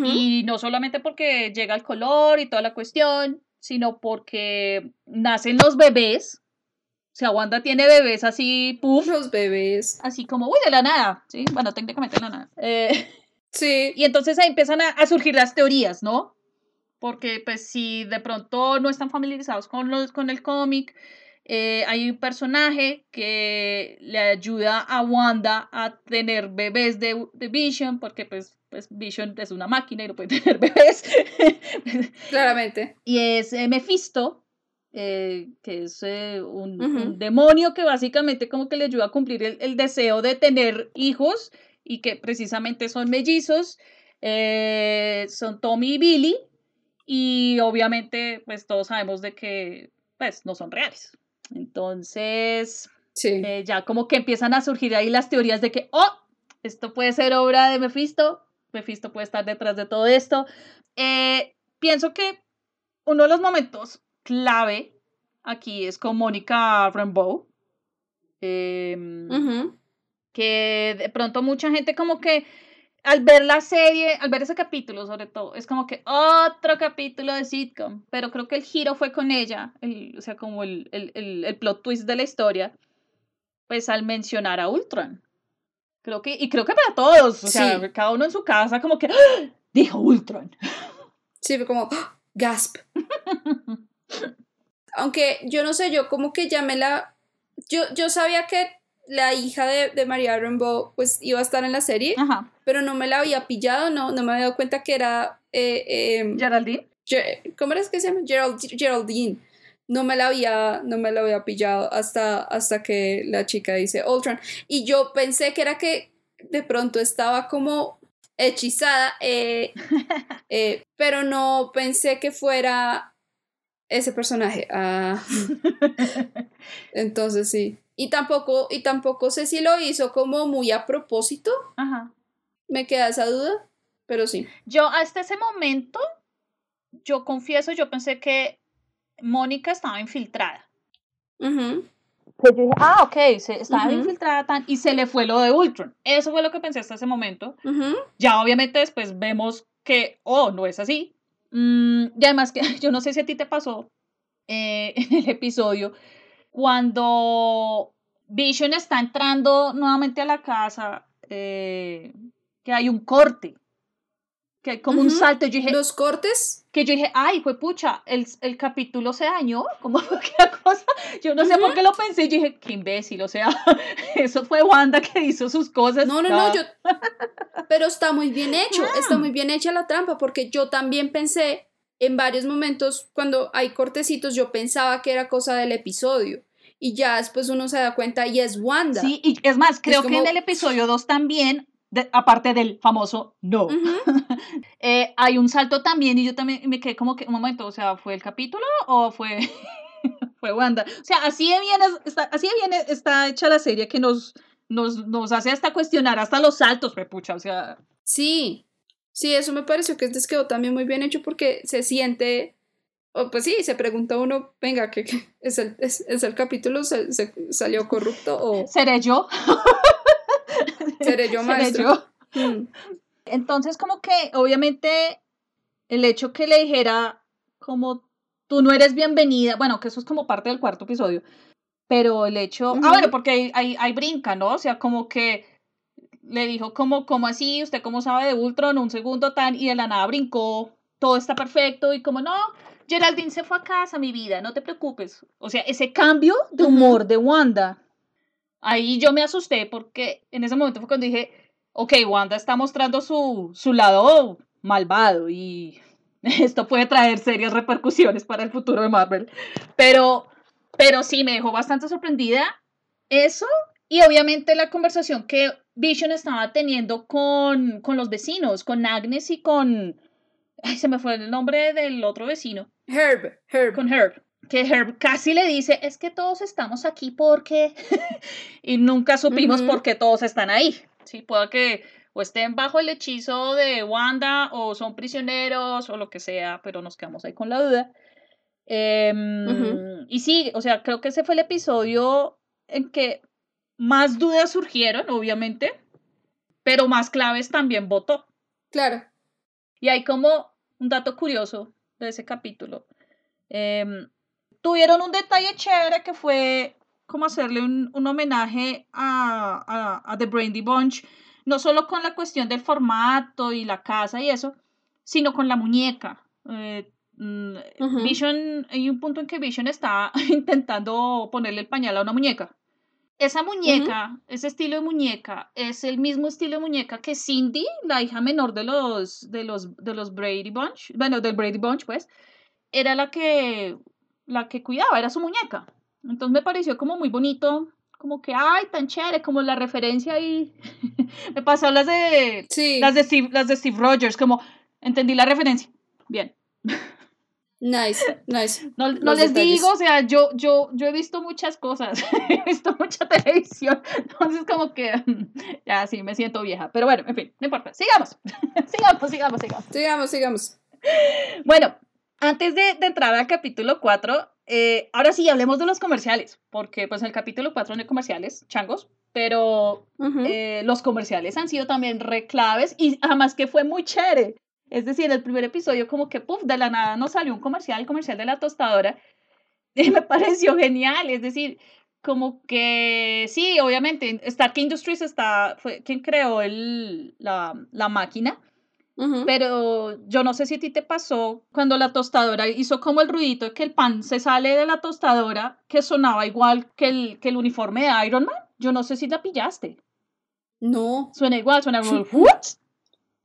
Y no solamente porque llega el color y toda la cuestión, sino porque nacen los bebés. O sea, Wanda tiene bebés así, puf. Los bebés. Así como, uy, de la nada. Sí, bueno, técnicamente de la nada. Eh, sí. Y entonces ahí empiezan a, surgir las teorías, ¿no? Porque, pues, si de pronto no están familiarizados con, los, con el cómic, eh, hay un personaje que le ayuda a Wanda a tener bebés de, de Vision, porque, pues, pues Vision es una máquina y no puede tener bebés. Claramente. Y es eh, Mephisto, eh, que es eh, un, demonio que básicamente como que le ayuda a cumplir el, deseo de tener hijos y que precisamente son mellizos, son Tommy y Billy, y obviamente pues todos sabemos de que pues no son reales. Entonces, ya como que empiezan a surgir ahí las teorías de que, oh, esto puede ser obra de Mephisto, Mephisto puede estar detrás de todo esto. Eh, pienso que uno de los momentos clave aquí es con Mónica Rambeau. Em, que de pronto mucha gente como que al ver la serie, al ver ese capítulo sobre todo, es como que otro capítulo de sitcom, pero creo que el giro fue con ella, o sea, como el, el, plot twist de la historia, pues al mencionar a Ultron. Creo que, y creo que para todos, o sea, cada uno en su casa, como que ¡Ah! dijo Ultron. Sí, fue como ¡Ah! gasp. Aunque yo no sé, yo como que me la. Yo, yo sabía que la hija de, de María pues iba a estar en la serie, pero no me la había pillado, no, no me había dado cuenta que era. Eh, em, Geraldine. ¿Cómo era que se llama? Geraldine no me la había, no me la había pillado hasta, hasta que la chica dice Ultron. Y yo pensé que era que de pronto estaba como hechizada, eh, eh, pero no pensé que fuera ese personaje. Ah. Entonces sí. Y tampoco, y tampoco sé si lo hizo como muy a propósito. Ajá. Me queda esa duda, pero sí. Yo hasta ese momento, yo confieso, yo pensé que Mónica estaba infiltrada. Pues yo dije, ah, ok, se, estaba infiltrada tan, y se le fue lo de Ultron. Eso fue lo que pensé hasta ese momento. Ya obviamente después vemos que, oh, no es así. Mm, y además que yo no sé si a ti te pasó eh, en el episodio, cuando Vision está entrando nuevamente a la casa, eh, que hay un corte que como un salto. Yo dije, ¿Los cortes? Que yo dije, ay, fue pucha, el, el capítulo se dañó, como qué cosa. Yo no sé por qué lo pensé, yo dije, qué imbécil, o sea, eso fue Wanda que hizo sus cosas. No, no, no, yo. Pero está muy bien hecho, está muy bien hecha la trampa, porque yo también pensé en varios momentos, cuando hay cortecitos, yo pensaba que era cosa del episodio y ya después uno se da cuenta y es Wanda. Sí, y es más, creo que en el episodio 2 también aparte del famoso no. Eh, hay un salto también y yo también me quedé como que, un momento, o sea, ¿fue el capítulo o fue, fue Wanda? O sea, así de bien, está, así bien está hecha la serie que nos, nos, nos hace hasta cuestionar hasta los saltos, me pucha, o sea. Sí, sí, eso me pareció que les quedó también muy bien hecho porque se siente, pues sí, se pregunta uno, venga, ¿qué, es, el, es, el capítulo? ¿Se, salió corrupto o...? ¿Seré yo? Seré yo maestro. Mm. Entonces, como que obviamente el hecho que le dijera como tú no eres bienvenida, bueno, que eso es como parte del cuarto episodio, pero el hecho, ah, bueno, porque hay, hay, brinca, ¿no? O sea, como que le dijo como, como así, usted cómo sabe de Ultron, un segundo tan, y de la nada brincó, todo está perfecto, y como no, Geraldine se fue a casa, mi vida, no te preocupes. O sea, ese cambio de humor de Wanda ahí yo me asusté porque en ese momento fue cuando dije, ok, Wanda está mostrando su, su lado malvado y esto puede traer serias repercusiones para el futuro de Marvel. Pero, pero sí, me dejó bastante sorprendida eso y obviamente la conversación que Vision estaba teniendo con, con los vecinos, con Agnes y con... Ay, se me fue el nombre del otro vecino. Herb, Herb. Con Herb que Herb casi le dice, es que todos estamos aquí porque... y nunca supimos por qué todos están ahí. Sí, pueda que o estén bajo el hechizo de Wanda o son prisioneros o lo que sea, pero nos quedamos ahí con la duda. Em, y sí, o sea, creo que ese fue el episodio en que más dudas surgieron, obviamente, pero más claves también votó. Claro. Y hay como un dato curioso de ese capítulo. Em, tuvieron un detalle chévere que fue como hacerle un, homenaje a, a, The Brandy Bunch, no solo con la cuestión del formato y la casa y eso, sino con la muñeca. Eh, mm, Vision, hay un punto en que Vision está intentando ponerle el pañal a una muñeca. Esa muñeca, ese estilo de muñeca, es el mismo estilo de muñeca que Cindy, la hija menor de los, de los, de los Brady Bunch, bueno, del Brady Bunch, pues, era la que, la que cuidaba, era su muñeca. Entonces me pareció como muy bonito, como que, ay, tan chévere, como la referencia ahí. me pasó las de, las, de Steve, las de Steve Rogers, como, entendí la referencia. Bien. Nice, nice. No, les digo, o sea, yo, yo, yo he visto muchas cosas, he visto mucha televisión, entonces como que ya sí, me siento vieja, pero bueno, en fin, no importa, sigamos, sigamos, sigamos, sigamos. Sigamos, sigamos. Bueno, antes de, de entrar al capítulo 4, eh, ahora sí, hablemos de los comerciales, porque pues en el capítulo 4 no hay comerciales, changos, pero eh, los comerciales han sido también reclaves y además que fue muy chévere. Es decir, el primer episodio como que, puff, de la nada nos salió un comercial, el comercial de la tostadora, y me pareció genial, es decir, como que sí, obviamente, Stark Industries está, fue quien creó el, la, la máquina, pero yo no sé si a ti te pasó cuando la tostadora hizo como el ruidito de que el pan se sale de la tostadora, que sonaba igual que el, que el uniforme de Iron Man. Yo no sé si la pillaste. No. Suena igual, suena como,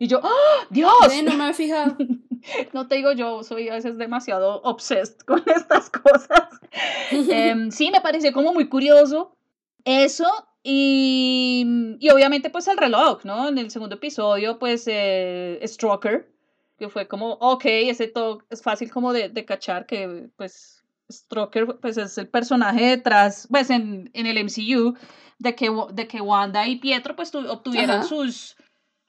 y yo, ¡Oh, ¡Dios! no me he fijado. no te digo, yo soy a veces demasiado obsessed con estas cosas. Em, sí, me pareció como muy curioso eso y, y, obviamente pues el reloj, ¿no? En el segundo episodio pues eh, Stroker, que fue como, ok, ese todo es fácil como de, de cachar que pues Stroker pues es el personaje detrás, pues en, en el MCU, de que, de que Wanda y Pietro pues obtuvieron sus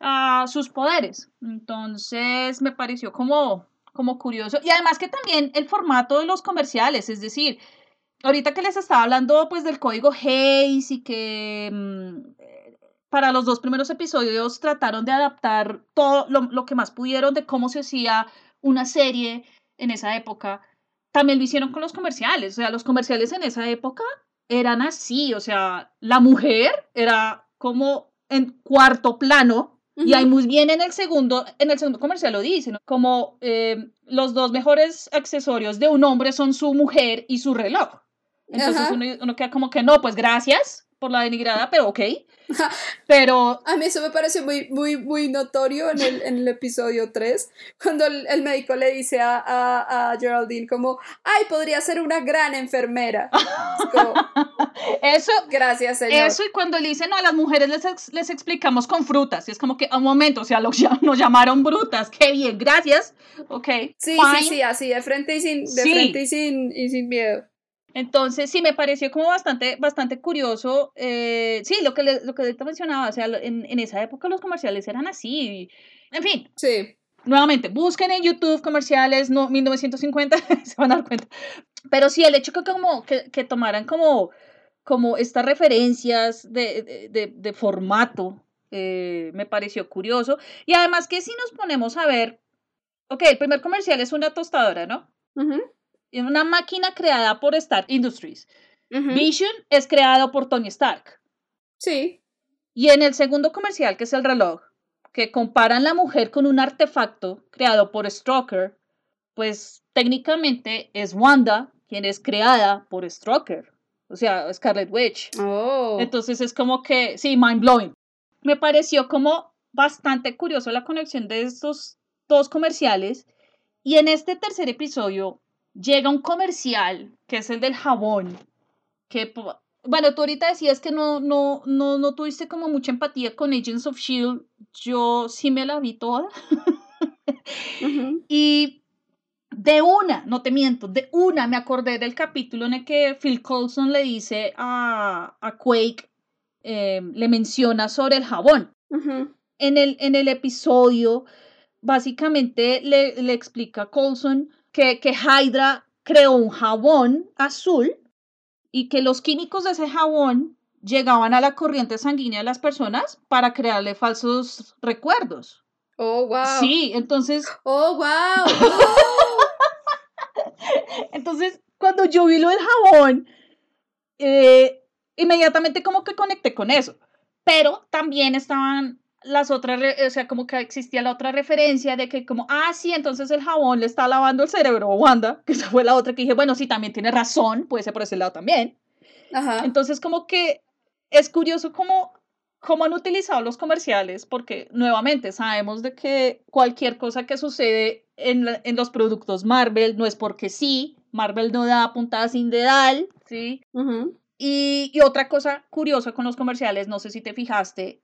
a sus poderes. Entonces me pareció como, como curioso. Y además que también el formato de los comerciales, es decir, ahorita que les estaba hablando pues del código Hayes y que mm, para los dos primeros episodios trataron de adaptar todo lo, lo, que más pudieron de cómo se hacía una serie en esa época. También lo hicieron con los comerciales, o sea, los comerciales en esa época eran así, o sea, la mujer era como en cuarto plano y ahí muy bien en el segundo, en el segundo comercial lo dicen, como eh, los dos mejores accesorios de un hombre son su mujer y su reloj. Entonces uno, uno, queda como que no, pues gracias, por la denigrada, pero ok. Pero... A mí eso me parece muy, muy, muy notorio en el, en el episodio 3, cuando el, el médico le dice a, a, a, Geraldine como, ay, podría ser una gran enfermera. eso... Gracias, señor. Eso y cuando le dicen, no, a las mujeres les, les explicamos con frutas, y es como que, a un momento, o sea, los, nos llamaron brutas, qué bien, gracias, ok. Sí, sí, sí, así, de frente y sin, de frente y sin, y sin miedo. Entonces, sí, me pareció como bastante, bastante curioso. Eh, sí, lo que, le, lo que te mencionaba, o sea, en, en, esa época los comerciales eran así. En fin. Sí. Nuevamente, busquen en YouTube comerciales no, 1950, se van a dar cuenta. Pero sí, el hecho que, como, que, que tomaran como, como estas referencias de, de, de formato eh, me pareció curioso. Y además que si nos ponemos a ver, ok, el primer comercial es una tostadora, ¿no? Una máquina creada por Stark Industries. Vision es creado por Tony Stark. Sí. Y en el segundo comercial, que es el reloj, que comparan la mujer con un artefacto creado por Stroker, pues técnicamente es Wanda quien es creada por Stroker. O sea, Scarlet Witch. Oh. Entonces es como que, sí, mind blowing. Me pareció como bastante curioso la conexión de estos dos comerciales. Y en este tercer episodio llega un comercial, que es el del jabón, que, bueno, tú ahorita decías que no, no, no, no tuviste como mucha empatía con Agents of Shield, yo sí me la vi toda. Y de una, no te miento, de una me acordé del capítulo en el que Phil Coulson le dice a, a Quake eh, le menciona sobre el jabón. en, el, en el episodio, básicamente le, le explica a Coulson que, que Hydra creó un jabón azul y que los químicos de ese jabón llegaban a la corriente sanguínea de las personas para crearle falsos recuerdos. Oh, wow. Sí, entonces. Oh, wow. entonces, cuando yo vi lo del jabón, eh, inmediatamente como que conecté con eso. Pero también estaban las otras, o sea, como que existía la otra referencia de que como, ah, sí, entonces el jabón le está lavando el cerebro a Wanda, que esa fue la otra que dije, bueno, sí, también tiene razón, puede ser por ese lado también. Ajá. Entonces, como que es curioso cómo, cómo han utilizado los comerciales, porque nuevamente sabemos de que cualquier cosa que sucede en, en los productos Marvel no es porque sí, Marvel no da puntada sin dedal, ¿sí? y, y otra cosa curiosa con los comerciales, no sé si te fijaste,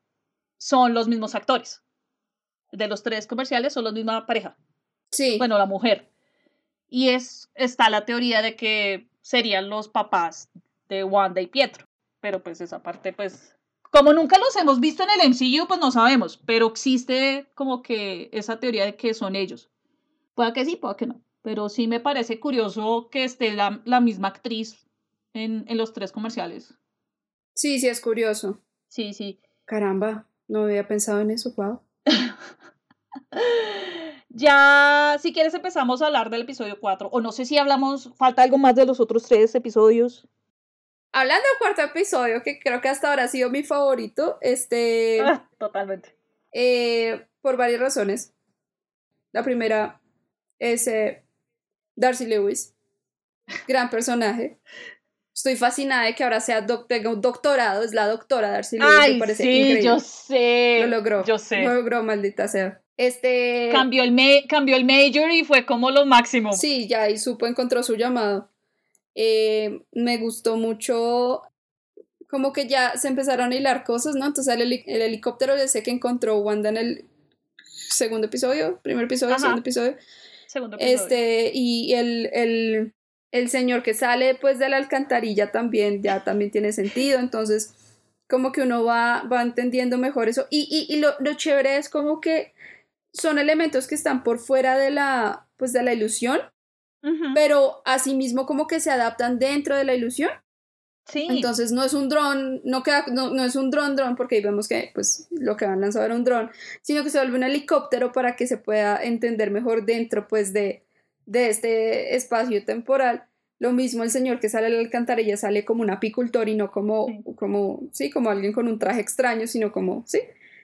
son los mismos actores. De los tres comerciales son la misma pareja. Sí. Bueno, la mujer. Y es, está la teoría de que serían los papás de Wanda y Pietro. Pero pues esa parte, pues, como nunca los hemos visto en el MCU, pues no sabemos. Pero existe como que esa teoría de que son ellos. Puede que sí, puede que no. Pero sí me parece curioso que esté la, la misma actriz en, en los tres comerciales. Sí, sí, es curioso. Sí, sí. Caramba. No había pensado en eso, wow. ya, si quieres, empezamos a hablar del episodio 4. O no sé si hablamos, falta algo más de los otros tres episodios. Hablando del cuarto episodio, que creo que hasta ahora ha sido mi favorito, este. Ah, totalmente. Eh, por varias razones. La primera es eh, Darcy Lewis. Gran personaje. Estoy fascinada de que ahora sea tenga un doctorado, es la doctora Darcy Lewis, Ay, me parece sí, yo sé. Lo logró. Yo sé. Lo logró, maldita sea. Este... Cambió el, cambió el major y fue como lo máximo. Sí, ya, y supo, encontró su llamado. Eh, me gustó mucho como que ya se empezaron a hilar cosas, ¿no? Entonces el, el helicóptero de sé que encontró Wanda en el segundo episodio, primer episodio, segundo episodio. Segundo episodio. Este, y el, el, el señor que sale pues de la alcantarilla también ya también tiene sentido, entonces como que uno va, va entendiendo mejor eso y, y, y lo, lo, chévere es como que son elementos que están por fuera de la pues de la ilusión, pero asimismo como que se adaptan dentro de la ilusión. Sí. Entonces no es un dron, no, queda, no, no es un dron dron porque ahí vemos que pues lo que van lanzado era un dron, sino que se vuelve un helicóptero para que se pueda entender mejor dentro pues de, de este espacio temporal. Lo mismo el señor que sale a la alcantarilla sale como un apicultor y no como, sí. como, sí, como alguien con un traje extraño, sino como, sí.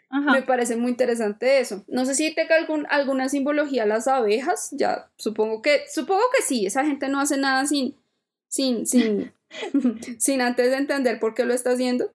Ajá. Me parece muy interesante eso. No sé si tenga algún, alguna simbología las abejas, ya supongo que, supongo que sí, esa gente no hace nada sin, sin, sin, sin antes de entender por qué lo está haciendo.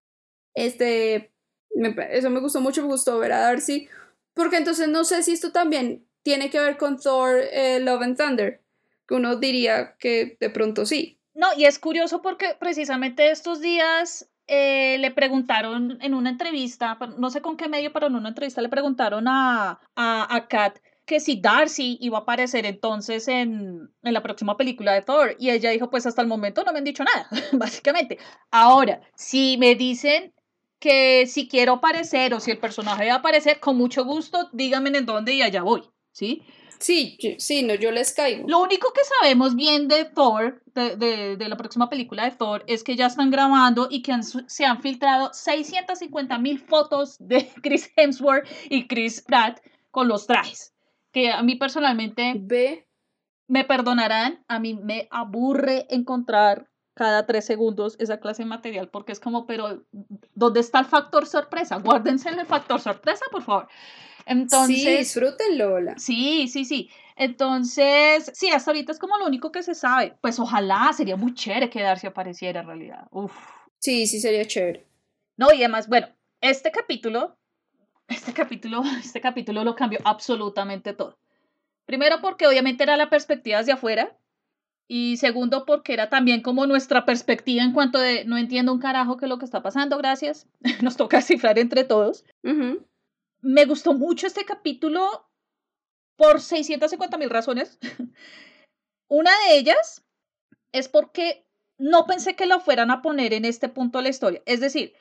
Este, me, eso me gustó mucho, me gustó ver a Darcy, porque entonces no sé si esto también tiene que ver con Thor eh, Love and Thunder, que uno diría que de pronto sí. No, y es curioso porque precisamente estos días eh, le preguntaron en una entrevista, no sé con qué medio, pero en una entrevista le preguntaron a, a, a Kat que si Darcy iba a aparecer entonces en, en, la próxima película de Thor. Y ella dijo, pues hasta el momento no me han dicho nada, básicamente. Ahora, si me dicen que si quiero aparecer o si el personaje va a aparecer, con mucho gusto, díganme en dónde y allá voy. ¿Sí? Sí, sí, no, yo les caigo. Lo único que sabemos bien de Thor, de, de, de la próxima película de Thor, es que ya están grabando y que han, se han filtrado 650 mil fotos de Chris Hemsworth y Chris Pratt con los trajes. Que a mí personalmente, Ve. me perdonarán, a mí me aburre encontrar cada tres segundos esa clase de material porque es como, pero ¿dónde está el factor sorpresa? Guárdense el factor sorpresa, por favor. Entonces, sí, disfrútenlo. Lola. Sí, sí, sí. Entonces, sí, hasta ahorita es como lo único que se sabe. Pues ojalá, sería muy chévere que Darcy apareciera en realidad. Uf. Sí, sí, sería chévere. No, y además, bueno, este capítulo, este capítulo, este capítulo lo cambió absolutamente todo. Primero porque obviamente era la perspectiva hacia afuera. Y segundo porque era también como nuestra perspectiva en cuanto de no entiendo un carajo qué es lo que está pasando, gracias. Nos toca cifrar entre todos. Uh -huh me gustó mucho este capítulo por 650 mil razones. Una de ellas es porque no pensé que lo fueran a poner en este punto de la historia. Es decir,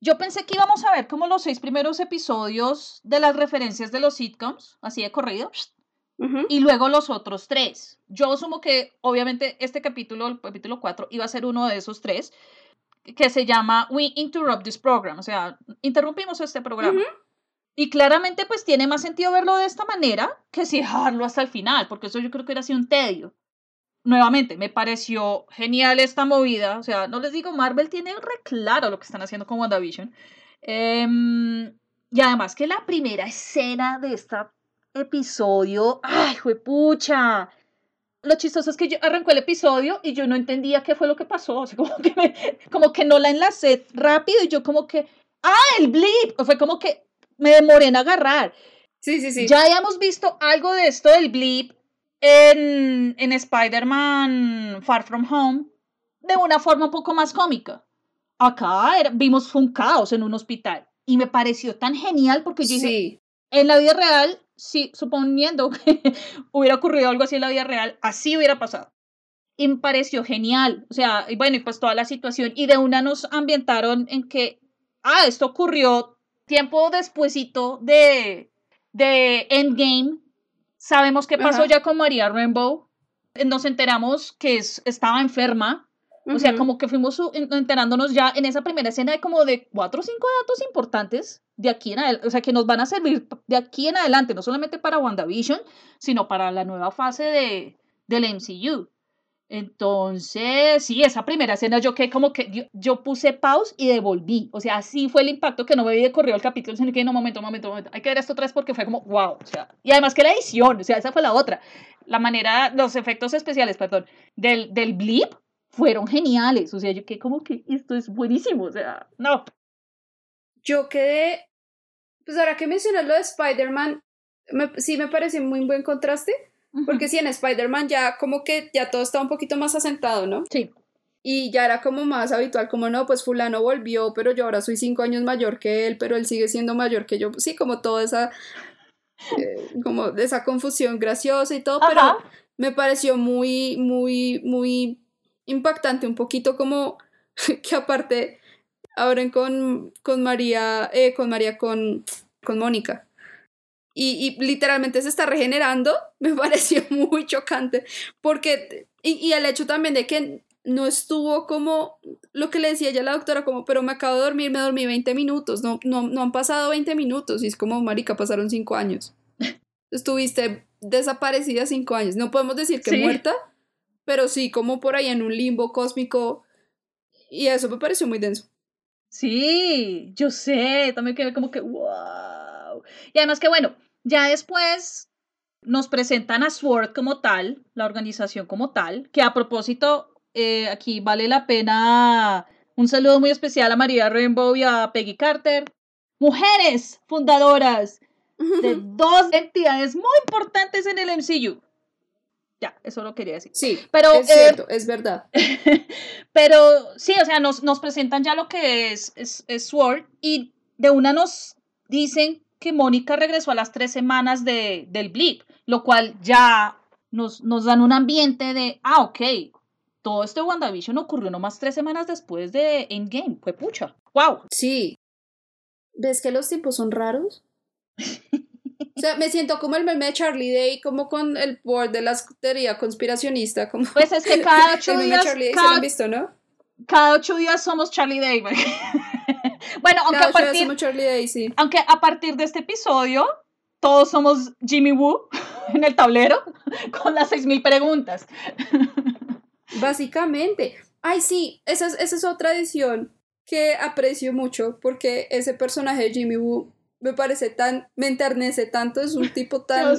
Yo pensé que íbamos a ver como los seis primeros episodios de las referencias de los sitcoms, así de corrido, y luego los otros tres. Yo asumo que obviamente este capítulo, el capítulo 4, iba a ser uno de esos tres, que se llama We Interrupt This Program, o sea, interrumpimos este programa. Y claramente pues tiene más sentido verlo de esta manera que si dejarlo hasta el final, porque eso yo creo que era así un tedio. Nuevamente, me pareció genial esta movida, o sea, no les digo, Marvel tiene re claro lo que están haciendo con WandaVision. Em, y además que la primera escena de este episodio, ¡ay, pucha! lo chistoso es que yo arrancó el episodio y yo no entendía qué fue lo que pasó. O sea, como que, como que no la enlacé rápido y yo como que, ah, el blip. Fue como que me demoré en agarrar. Sí, sí, sí. Ya habíamos visto algo de esto del blip en, en Spider-Man Far From Home de una forma un poco más cómica. Acá vimos un caos en un hospital y me pareció tan genial porque yo sí. en la vida real si suponiendo que hubiera ocurrido algo así en la vida real, así hubiera pasado. Y me pareció genial. O sea, y bueno, y pues toda la situación. Y de una nos ambientaron en que, ah, esto ocurrió tiempo despuesito de, de Endgame. Sabemos qué pasó ya con María Rainbow. Nos enteramos que es, estaba enferma o sea, como que fuimos enterándonos ya en esa primera escena de como de cuatro o cinco datos importantes de aquí en adelante, o sea, que nos van a servir de aquí en adelante, no solamente para WandaVision, sino para la nueva fase de, del MCU. Entonces, sí, esa primera escena yo que como que yo, puse pause y devolví. O sea, así fue el impacto que no me vi de corrido el capítulo, sino que no, momento, momento, momento. Hay que ver esto otra vez porque fue como, wow. O sea, y además que la edición, o sea, esa fue la otra. La manera, los efectos especiales, perdón, del, del blip, fueron geniales. O sea, yo quedé como que esto es buenísimo. O sea, no. Yo quedé. Pues ahora que mencionas lo de Spider-Man, sí me parece muy buen contraste. Porque sí, en Spider-Man ya como que ya todo estaba un poquito más asentado, ¿no? Sí. Y ya era como más habitual, como no, pues fulano volvió, pero yo ahora soy cinco años mayor que él, pero él sigue siendo mayor que yo. Sí, como toda esa, eh, como esa confusión graciosa y todo, pero me pareció muy, muy, muy impactante, un poquito como que aparte abren con, con María, eh, con María, con, con Mónica. Y, y, literalmente se está regenerando, me pareció muy chocante, porque, y, y, el hecho también de que no estuvo como lo que le decía ya la doctora, como, pero me acabo de dormir, me dormí 20 minutos, no, no, no han pasado 20 minutos, y es como, marica, pasaron 5 años. Estuviste desaparecida 5 años, no podemos decir que muerta, pero sí como por ahí en un limbo cósmico y eso me pareció muy denso. Sí, yo sé, también quedé como que wow. Y además que bueno, ya después nos presentan a SWORD como tal, la organización como tal, que a propósito, eh, aquí vale la pena un saludo muy especial a María Rainbow y a Peggy Carter, mujeres fundadoras de dos entidades muy importantes en el MCU. Ya, eso lo quería decir. Sí, pero, es cierto, eh, es verdad. pero sí, o sea, nos, nos presentan ya lo que es, es, Sword y de una nos dicen que Mónica regresó a las tres semanas de, del blip, lo cual ya nos, nos dan un ambiente de, ah, ok, todo esto de WandaVision ocurrió nomás tres semanas después de Endgame, fue pucha, wow. Sí. ¿Ves que los tiempos son raros? O sea, me siento como el meme de Charlie Day, como con el board de la teoría conspiracionista. Como pues es que cada ocho días. Charlie Day, cada, lo han visto, ¿no? Cada ocho días somos Charlie Day. bueno, aunque a partir. Aunque a partir de este episodio, todos somos Jimmy Woo en el tablero con las seis mil preguntas. Básicamente. Ay, sí, esa es, esa es otra edición que aprecio mucho porque ese personaje de Jimmy Woo me parece tan, me enternece tanto, es un tipo tan,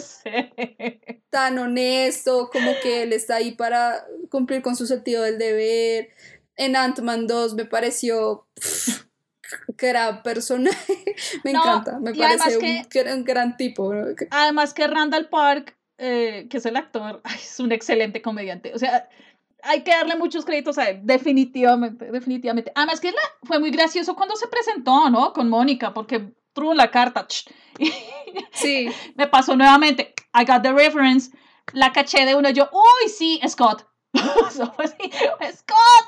tan honesto, como que él está ahí para cumplir con su sentido del deber. En Ant-Man 2 me pareció era personaje, me encanta, me parece un, gran tipo. Además que Randall Park, eh, que es el actor, es un excelente comediante, o sea, hay que darle muchos créditos a él, definitivamente, definitivamente. Además que fue muy gracioso cuando se presentó, ¿no? Con Mónica, porque la carta. Sí. Me pasó nuevamente. I got the reference. La caché de uno. Yo, uy, sí, Scott. Scott.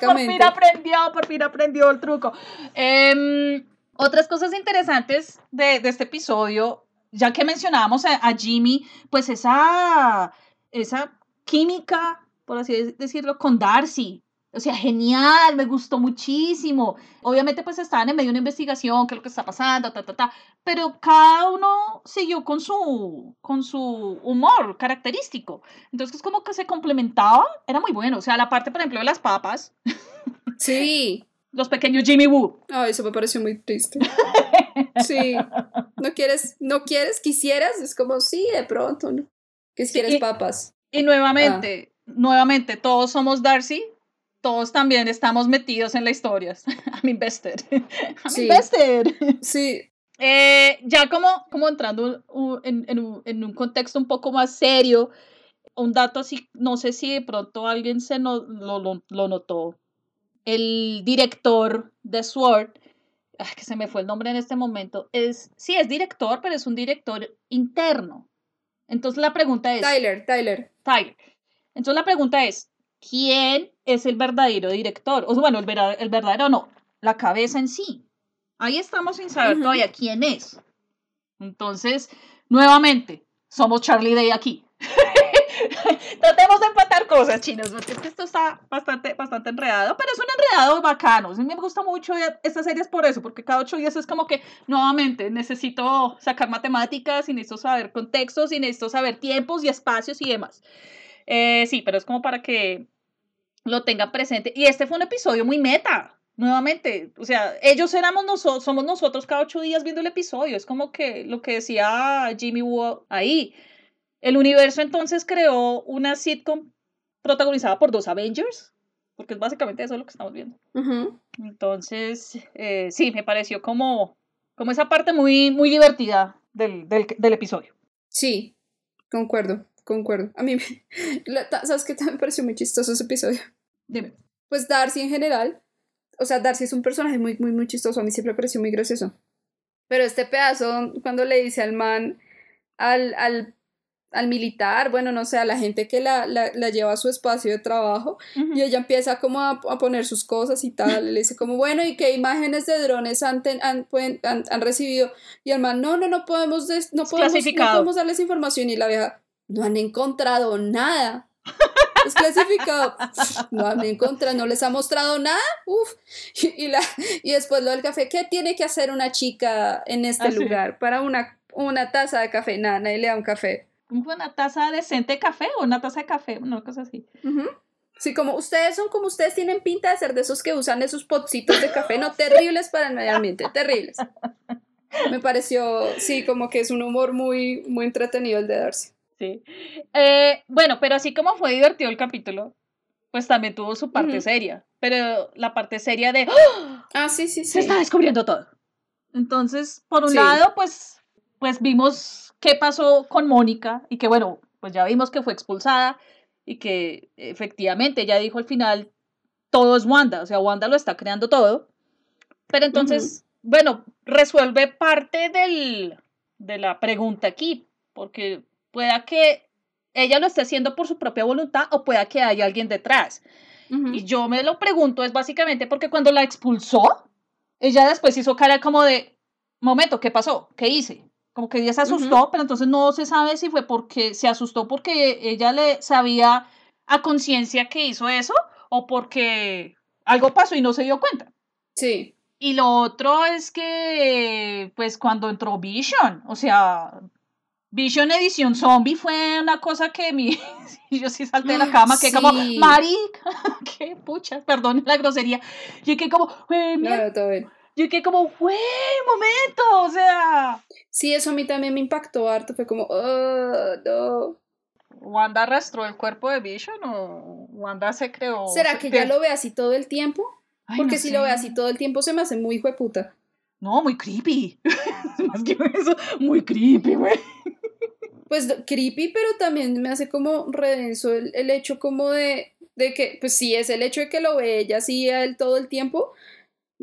Por fin aprendió, por fin aprendió el truco. Em, otras cosas interesantes de, este episodio, ya que mencionábamos a, a, Jimmy, pues esa, esa química, por así decirlo, con Darcy. O sea, genial, me gustó muchísimo. Obviamente, pues estaban en medio de una investigación, qué es lo que está pasando, ta, ta, ta. Pero cada uno siguió con su, con su humor característico. Entonces, como que se complementaba, era muy bueno. O sea, la parte, por ejemplo, de las papas. Sí. Los pequeños Jimmy Woo. Ay, eso me pareció muy triste. Sí. No quieres, no quieres, quisieras, es como, sí, de pronto, ¿no? Que quieres papas. Y nuevamente, ah. nuevamente, todos somos Darcy, todos también estamos metidos en la historia. I'm invested. I'm sí. invested. Sí. Eh, ya como, como entrando en, en, un, en, un, contexto un poco más serio, un dato así, no sé si de pronto alguien se no, lo, lo, lo, notó. El director de Sword, que se me fue el nombre en este momento, es, sí, es director, pero es un director interno. Entonces la pregunta es... Tyler, Tyler. Tyler. Entonces la pregunta es, quién es el verdadero director. O bueno, el, el verdadero no, la cabeza en sí. Ahí estamos sin saber todavía quién es. Entonces, nuevamente, somos Charlie Day aquí. Tratemos de empatar cosas, chinos, porque esto está bastante, bastante enredado, pero es un enredado bacano. A mí me gusta mucho estas series por eso, porque cada ocho días es como que, nuevamente, necesito sacar matemáticas y necesito saber contextos y necesito saber tiempos y espacios y demás. Eh, sí, pero es como para que lo tengan presente. Y este fue un episodio muy meta, nuevamente. O sea, ellos éramos nosotros, somos nosotros cada ocho días viendo el episodio. Es como que lo que decía Jimmy Woo ahí. El universo entonces creó una sitcom protagonizada por dos Avengers, porque es básicamente eso lo que estamos viendo. Entonces, eh, sí, me pareció como, como esa parte muy, muy divertida del, del, del episodio. Sí, concuerdo concuerdo. A mí, ¿sabes qué? También me pareció muy chistoso ese episodio. Dime. Pues Darcy en general, o sea, Darcy es un personaje muy, muy, muy chistoso. A mí siempre me pareció muy gracioso. Pero este pedazo, cuando le dice al man, al, al, al militar, bueno, no sé, a la gente que la, la, la lleva a su espacio de trabajo, y ella empieza como a, a, poner sus cosas y tal, le dice como, bueno, ¿y qué imágenes de drones han, han, han, han recibido? Y el man, no, no, no podemos, no podemos, no podemos darles información, y la vieja, no han encontrado nada. Es clasificado. No han encontrado, no les ha mostrado nada. Uf. Y, la, y después lo del café. ¿Qué tiene que hacer una chica en este ah, lugar para una, una taza de café? Nada, nadie le da un café. ¿Una taza decente de café o una taza de café? Una cosa así. Sí, como ustedes son como ustedes tienen pinta de ser de esos que usan esos potcitos de café, no terribles para el medio ambiente, terribles. Me pareció, sí, como que es un humor muy, muy entretenido el de Darcy. Sí. Eh, bueno, pero así como fue divertido el capítulo, pues también tuvo su parte seria. Pero la parte seria de. ¡Ah! ah, sí, sí, sí. Se está descubriendo todo. Entonces, por un lado, pues, pues vimos qué pasó con Mónica y que, bueno, pues ya vimos que fue expulsada y que efectivamente ella dijo al final: todo es Wanda. O sea, Wanda lo está creando todo. Pero entonces, bueno, resuelve parte del, de la pregunta aquí, porque Pueda que ella lo esté haciendo por su propia voluntad o pueda que haya alguien detrás. Y yo me lo pregunto es básicamente porque cuando la expulsó, ella después hizo cara como de, momento, ¿qué pasó? ¿Qué hice? Como que ella se asustó, pero entonces no se sabe si fue porque se asustó porque ella le sabía a conciencia que hizo eso o porque algo pasó y no se dio cuenta. Sí. Y lo otro es que, pues cuando entró Vision, o sea, Vision Edición Zombie fue una cosa que mi, yo sí salté de la cama, que como, marica, qué pucha, perdón la grosería. Yo que como, güey, no, todo bien. Yo que como, güey, momento, o sea. Sí, eso a mí también me impactó harto, fue como, oh, no. ¿Wanda arrastró el cuerpo de Vision o Wanda se creó? ¿Será que ya lo ve así todo el tiempo? Porque si lo ve así todo el tiempo se me hace muy puta. No, muy creepy. Más que eso, muy creepy, güey pues creepy, pero también me hace como redenso el, el, hecho como de, de que, pues sí, es el hecho de que lo ve ella así a él todo el tiempo.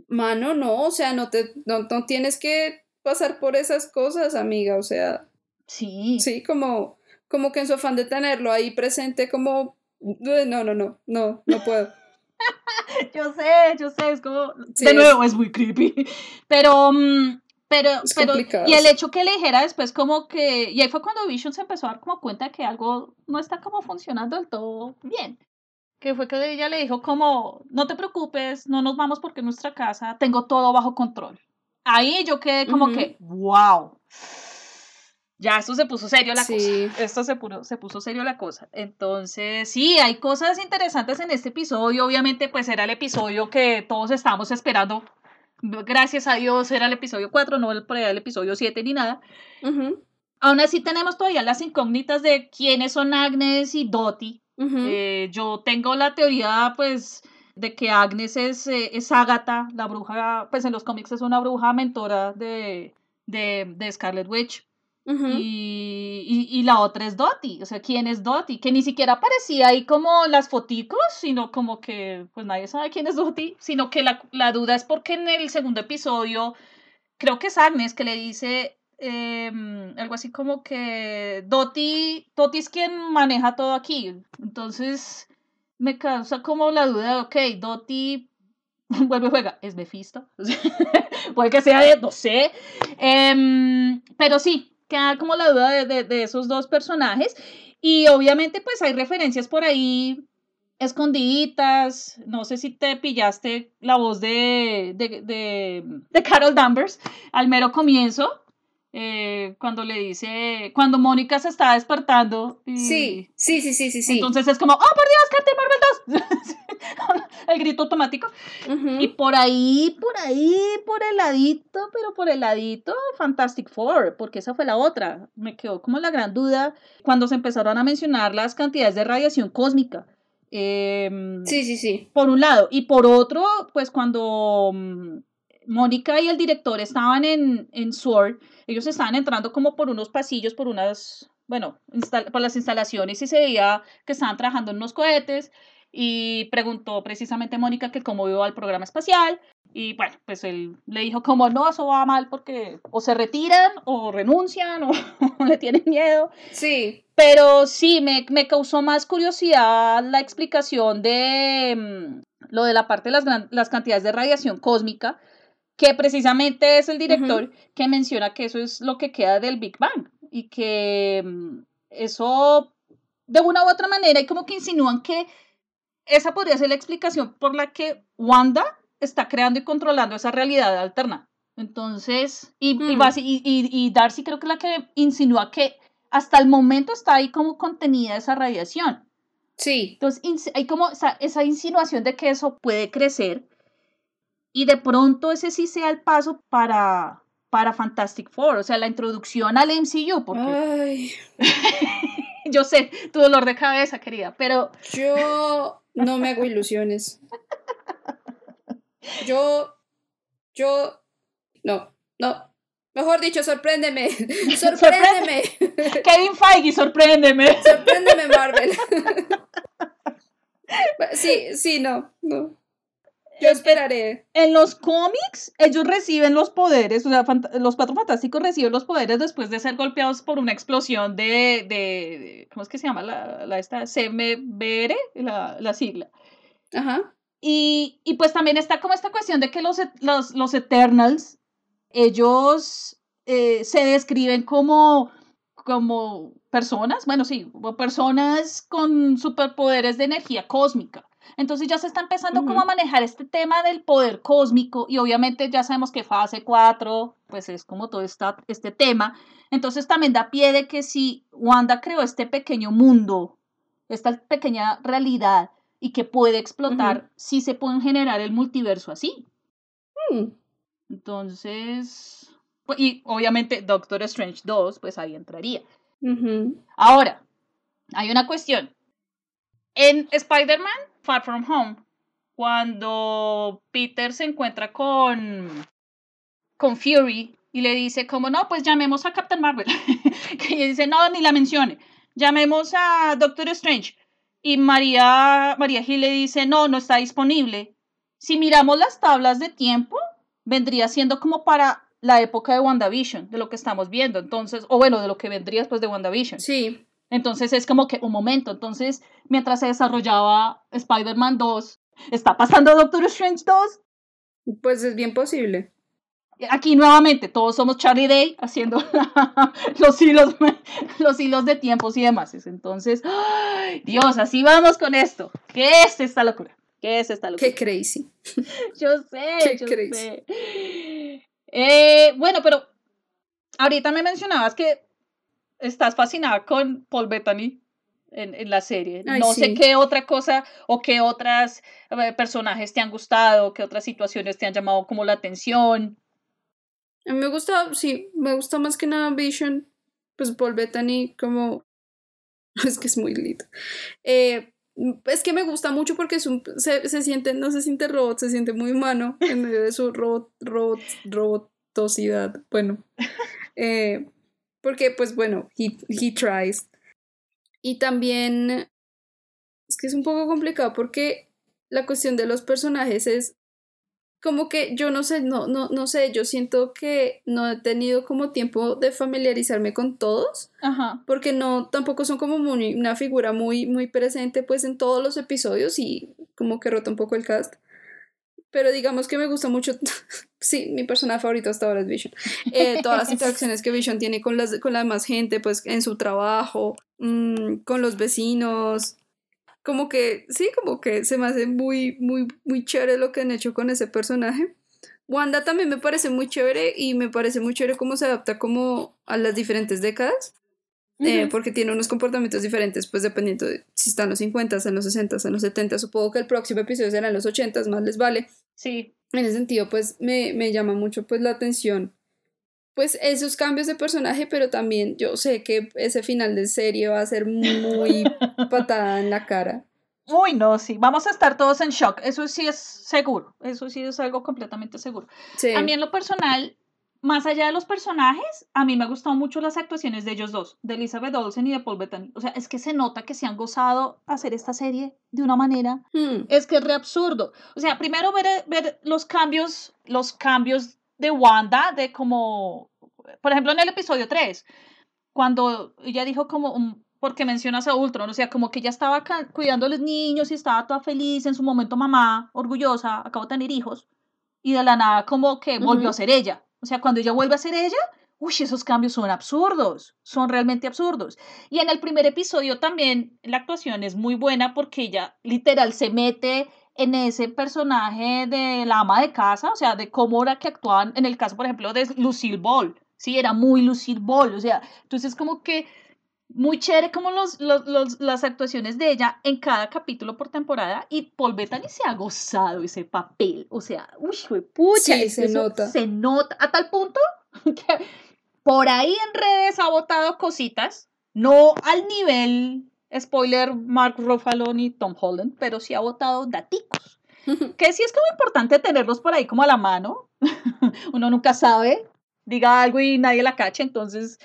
Mano, no, o sea, no, te, no, no tienes que pasar por esas cosas, amiga, o sea. Sí. Sí, como, como que en su afán de tenerlo ahí presente, como, no, no, no, no, no puedo. yo sé, yo sé, es como, de nuevo, es... muy creepy, pero, mm, pero, pero, y el hecho que le dijera después como que, y ahí fue cuando Vision se empezó a dar como cuenta que algo no está como funcionando del todo bien, que fue que ella le dijo como, no te preocupes, no nos vamos porque en nuestra casa tengo todo bajo control. Ahí yo quedé como que, wow ya esto se puso serio la cosa. Esto se, se puso serio la cosa. Entonces, sí, hay cosas interesantes en este episodio. Obviamente, pues era el episodio que todos estábamos esperando. Gracias a Dios era el episodio 4, no el, el episodio 7 ni nada. Aún así tenemos todavía las incógnitas de quiénes son Agnes y Dottie. Eh, yo tengo la teoría, pues, de que Agnes es, eh, es Agatha, la bruja, pues en los cómics es una bruja mentora de, de, de Scarlet Witch y, y, la otra es Dottie, o sea, ¿quién es Dottie? Que ni siquiera aparecía ahí como las foticos, sino como que, pues nadie sabe quién es Dottie, sino que la, la duda es porque en el segundo episodio, creo que es Agnes que le dice em, algo así como que Dottie, Dottie es quien maneja todo aquí, entonces me causa como la duda, ok, Dottie vuelve juega, es Mephisto, puede que sea de, no sé, em, pero sí, queda como la duda de, de, esos dos personajes. Y obviamente pues hay referencias por ahí escondiditas. No sé si te pillaste la voz de, de, de, de Carol Danvers al mero comienzo. Eh, cuando le dice, cuando Mónica se está despertando. sí, sí, sí, sí, sí, Entonces es como, oh, por Dios, Captain Marvel 2. el grito automático. Y por ahí, por ahí, por el ladito, pero por el ladito, Fantastic Four, porque esa fue la otra. Me quedó como la gran duda cuando se empezaron a mencionar las cantidades de radiación cósmica. Em, sí, sí, sí. Por un lado. Y por otro, pues cuando mm, Mónica y el director estaban en, en Sword, ellos estaban entrando como por unos pasillos, por unas, bueno, por las instalaciones y se veía que estaban trabajando en unos cohetes y preguntó precisamente Mónica que cómo iba al programa espacial y bueno, pues él le dijo como no, eso va mal porque o se retiran o renuncian o, le tienen miedo. Sí. Pero sí, me, me causó más curiosidad la explicación de mm, lo de la parte de las, las cantidades de radiación cósmica, que precisamente es el director que menciona que eso es lo que queda del Big Bang y que mm, eso de una u otra manera y como que insinúan que esa podría ser la explicación por la que Wanda está creando y controlando esa realidad alterna. Entonces, y, y, mm. y, Darcy creo que es la que insinúa que hasta el momento está ahí como contenida esa radiación. Sí. Entonces, hay como esa insinuación de que eso puede crecer y de pronto ese sí sea el paso para, para Fantastic Four, o sea, la introducción al MCU, porque... Ay. yo sé, tu dolor de cabeza, querida, pero... Yo no me hago ilusiones. Yo, yo, no, no. Mejor dicho, sorpréndeme. Sorpréndeme. Kevin Feige, sorpréndeme. Sorpréndeme, Marvel. Sí, sí, no, no. Yo esperaré. En los cómics, ellos reciben los poderes, o sea, los cuatro fantásticos reciben los poderes después de ser golpeados por una explosión de, de, ¿cómo es que se llama la, la esta? CMBR, la, la sigla. Ajá. Y, y, pues también está como esta cuestión de que los, los, los Eternals, ellos eh, se describen como, como personas, bueno, sí, personas con superpoderes de energía cósmica. Entonces ya se está empezando como a manejar este tema del poder cósmico y obviamente ya sabemos que fase 4 pues es como todo esta, este tema. Entonces también da pie de que si Wanda creó este pequeño mundo, esta pequeña realidad y que puede explotar, si se puede generar el multiverso así. Mm. Entonces, pues, y obviamente Doctor Strange 2 pues ahí entraría. Ahora, hay una cuestión. En Spider-Man Far From Home, cuando Peter se encuentra con, con Fury y le dice como no, pues llamemos a Captain Marvel. que dice, no, ni la mencione. Llamemos a Doctor Strange. Y María, María Gil le dice, no, no está disponible. Si miramos las tablas de tiempo, vendría siendo como para la época de WandaVision, de lo que estamos viendo. Entonces, o bueno, de lo que vendría después de WandaVision. Sí. Entonces es como que un momento, entonces mientras se desarrollaba Spider-Man 2, ¿Está pasando Doctor Strange 2? Pues es bien posible. Aquí nuevamente, todos somos Charlie Day haciendo los, hilos, los hilos de tiempos y demás. Entonces, Dios, así vamos con esto. ¿Qué es esta locura? ¿Qué es esta locura? Qué crazy. yo sé, yo sé. Eh, bueno, pero ahorita me mencionabas que estás fascinada con Paul Bettany en, la serie. no sé qué otra cosa o qué otras eh, personajes te han gustado, qué otras situaciones te han llamado como la atención. A mí me gusta, sí, me gusta más que nada Vision, pues Paul Bettany como... Es que es muy lindo. Eh, es que me gusta mucho porque es un, se, se, siente, no se siente robot, se siente muy humano en medio de su robot, robot, robotosidad. Bueno, eh, porque pues bueno, he, he tries. Y también es que es un poco complicado porque la cuestión de los personajes es como que yo no sé, no, no, no sé, yo siento que no he tenido como tiempo de familiarizarme con todos, Ajá. porque no, tampoco son como una figura muy, muy presente pues en todos los episodios y como que rota un poco el cast. Pero digamos que me gusta mucho, sí, mi personaje favorito hasta ahora es Vision. Eh, todas las interacciones que Vision tiene con, las, con la demás gente, pues en su trabajo, mm, con los vecinos, como que, sí, como que se me hace muy, muy, muy chévere lo que han hecho con ese personaje. Wanda también me parece muy chévere y me parece muy chévere cómo se adapta como a las diferentes décadas. Eh, porque tiene unos comportamientos diferentes, pues dependiendo de si están los 50, en los 60, en los 70. Supongo que el próximo episodio será en los 80, más les vale. Sí. En ese sentido, pues me, me llama mucho pues la atención pues esos cambios de personaje, pero también yo sé que ese final de serie va a ser muy patada en la cara. Uy, no, sí, vamos a estar todos en shock, eso sí es seguro, eso sí es algo completamente seguro. A mí en lo personal, más allá de los personajes, a mí me gustado mucho las actuaciones de ellos dos, de Elizabeth Olsen y de Paul Bettany. O sea, es que se nota que se han gozado hacer esta serie de una manera, hmm. es que es re absurdo. O sea, primero ver, ver los cambios, los cambios de Wanda, de como, por ejemplo, en el episodio 3, cuando ella dijo como, porque mencionas a Ultron, o sea, como que ella estaba cuidando a los niños y estaba toda feliz en su momento mamá, orgullosa, acabo de tener hijos, y de la nada como que volvió a ser ella. O sea, cuando ella vuelve a ser ella, uy, esos cambios son absurdos, son realmente absurdos. Y en el primer episodio también la actuación es muy buena porque ella literal se mete en ese personaje de la ama de casa, o sea, de cómo era que actuaban, en el caso, por ejemplo, de Lucille Ball, sí, era muy Lucille Ball, o sea, entonces como que muy chévere como los, los, las actuaciones de ella en cada capítulo por temporada y Paul Bettany se ha gozado ese papel, o sea, uy, pucha, sí, se nota. Se nota a tal punto que por ahí en redes ha votado cositas, no al nivel spoiler, Mark Ruffalo ni Tom Holland, pero sí ha votado daticos. que sí es como importante tenerlos por ahí como a la mano. Uno nunca sabe, diga algo y nadie la cacha. Entonces,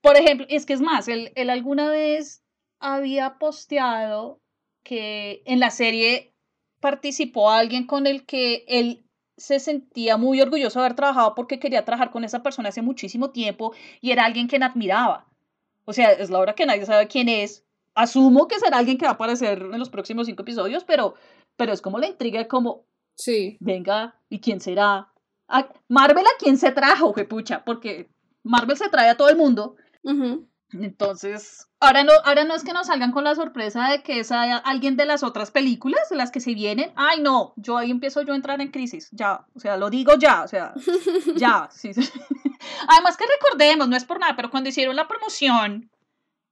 por ejemplo, es que es más, él, él alguna vez había posteado que en la serie participó alguien con el que él se sentía muy orgulloso de haber trabajado porque quería trabajar con esa persona hace muchísimo tiempo y era alguien que admiraba. O sea, es la hora que nadie sabe quién es, asumo que será alguien que va a aparecer en los próximos cinco episodios, pero, pero es como la intriga como, sí. venga, ¿y quién será? Marvel a quién se trajo, pucha, porque Marvel se trae a todo el mundo. Entonces, ahora no, ahora no es que nos salgan con la sorpresa de que es alguien de las otras películas, de las que se vienen. Ay, no, yo ahí empiezo yo a entrar en crisis, ya, o sea, lo digo ya, o sea, ya. Sí. Además que recordemos, no es por nada, pero cuando hicieron la promoción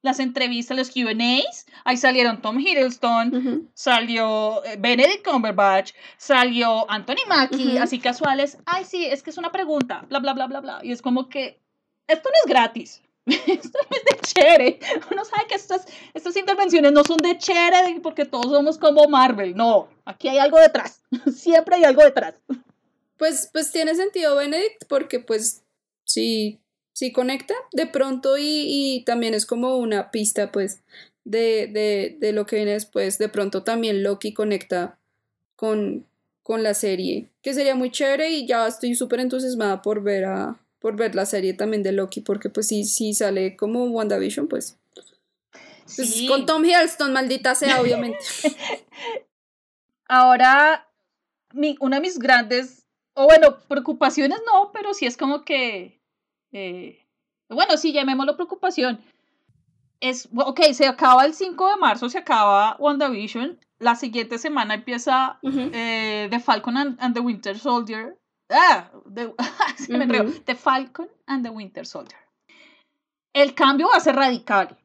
las entrevistas, los QAs, ahí salieron Tom Hiddleston, salió eh, Benedict Cumberbatch, salió Anthony Mackie, así casuales. Ay, sí, es que es una pregunta, bla, bla, bla, bla, bla. Y es como que esto no es gratis. Esto no es de chévere. Uno sabe que estas, estas intervenciones no son de chévere porque todos somos como Marvel. No, aquí hay algo detrás. Siempre hay algo detrás. Pues, pues tiene sentido, Benedict, porque pues sí, sí conecta de pronto y, también es como una pista pues de, de, de, lo que viene después. De pronto también Loki conecta con, con la serie, que sería muy chévere y ya estoy súper entusiasmada por ver a por ver la serie también de Loki, porque pues sí, sí sale como WandaVision, pues. pues con Tom Hiddleston, maldita sea, obviamente. ahora mi, una de mis grandes, o bueno, preocupaciones no, pero sí es como que, eh, bueno, sí, llamémoslo preocupación. Es, ok, se acaba el 5 de marzo, se acaba WandaVision. La siguiente semana empieza eh, The Falcon and, the Winter Soldier. Ah, the, se me The Falcon and the Winter Soldier. El cambio va a ser radical,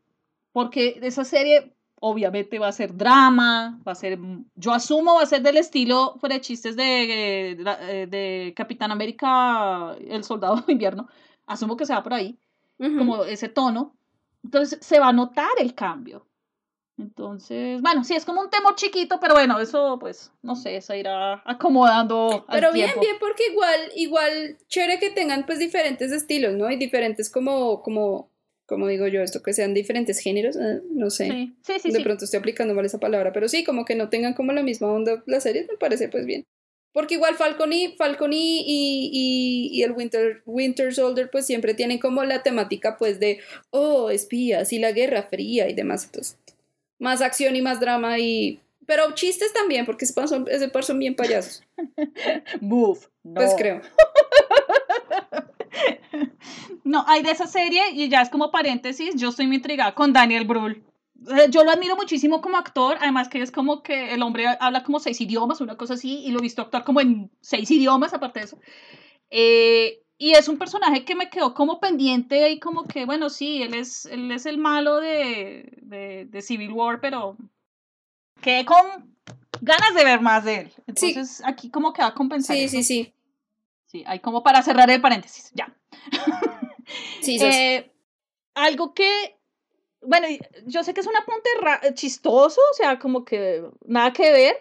porque esa serie obviamente va a ser drama, va a ser, yo asumo va a ser del estilo fuera de chistes de, de, de Capitán América, el soldado de invierno, asumo que se va por ahí, como ese tono, entonces se va a notar el cambio. Entonces, bueno, sí, es como un tema chiquito, pero bueno, eso pues, no sé, se irá acomodando. Pero bien, bien, porque igual, igual, chévere que tengan pues diferentes estilos, ¿no? Y diferentes como, como, como digo yo, esto, que sean diferentes géneros, eh, no sé. Sí, sí, sí. De pronto estoy aplicando mal esa palabra, pero sí, como que no tengan como la misma onda las series, me parece pues bien. Porque igual Falcon y, Falcon y, y, y, el Winter, Winter Soldier pues siempre tienen como la temática pues de, oh, espías y la Guerra Fría y demás. Entonces, más acción y más drama y... Pero chistes también, porque ese par son, ese par son bien payasos. Move. Pues creo. no, hay de esa serie y ya es como paréntesis, yo estoy muy intrigada con Daniel Brühl. Yo lo admiro muchísimo como actor, además que es como que el hombre habla como seis idiomas, una cosa así, y lo he visto actuar como en seis idiomas, aparte de eso. Eh, y es un personaje que me quedó como pendiente y como que, bueno, sí, él es, él es el malo de, de, de Civil War, pero quedé con ganas de ver más de él. Entonces aquí como que va a compensar. Sí, sí, sí. Sí, hay como para cerrar el paréntesis, ya. Sí, sí. Eh, algo que bueno, yo sé que es un apunte chistoso, o sea, como que nada que ver.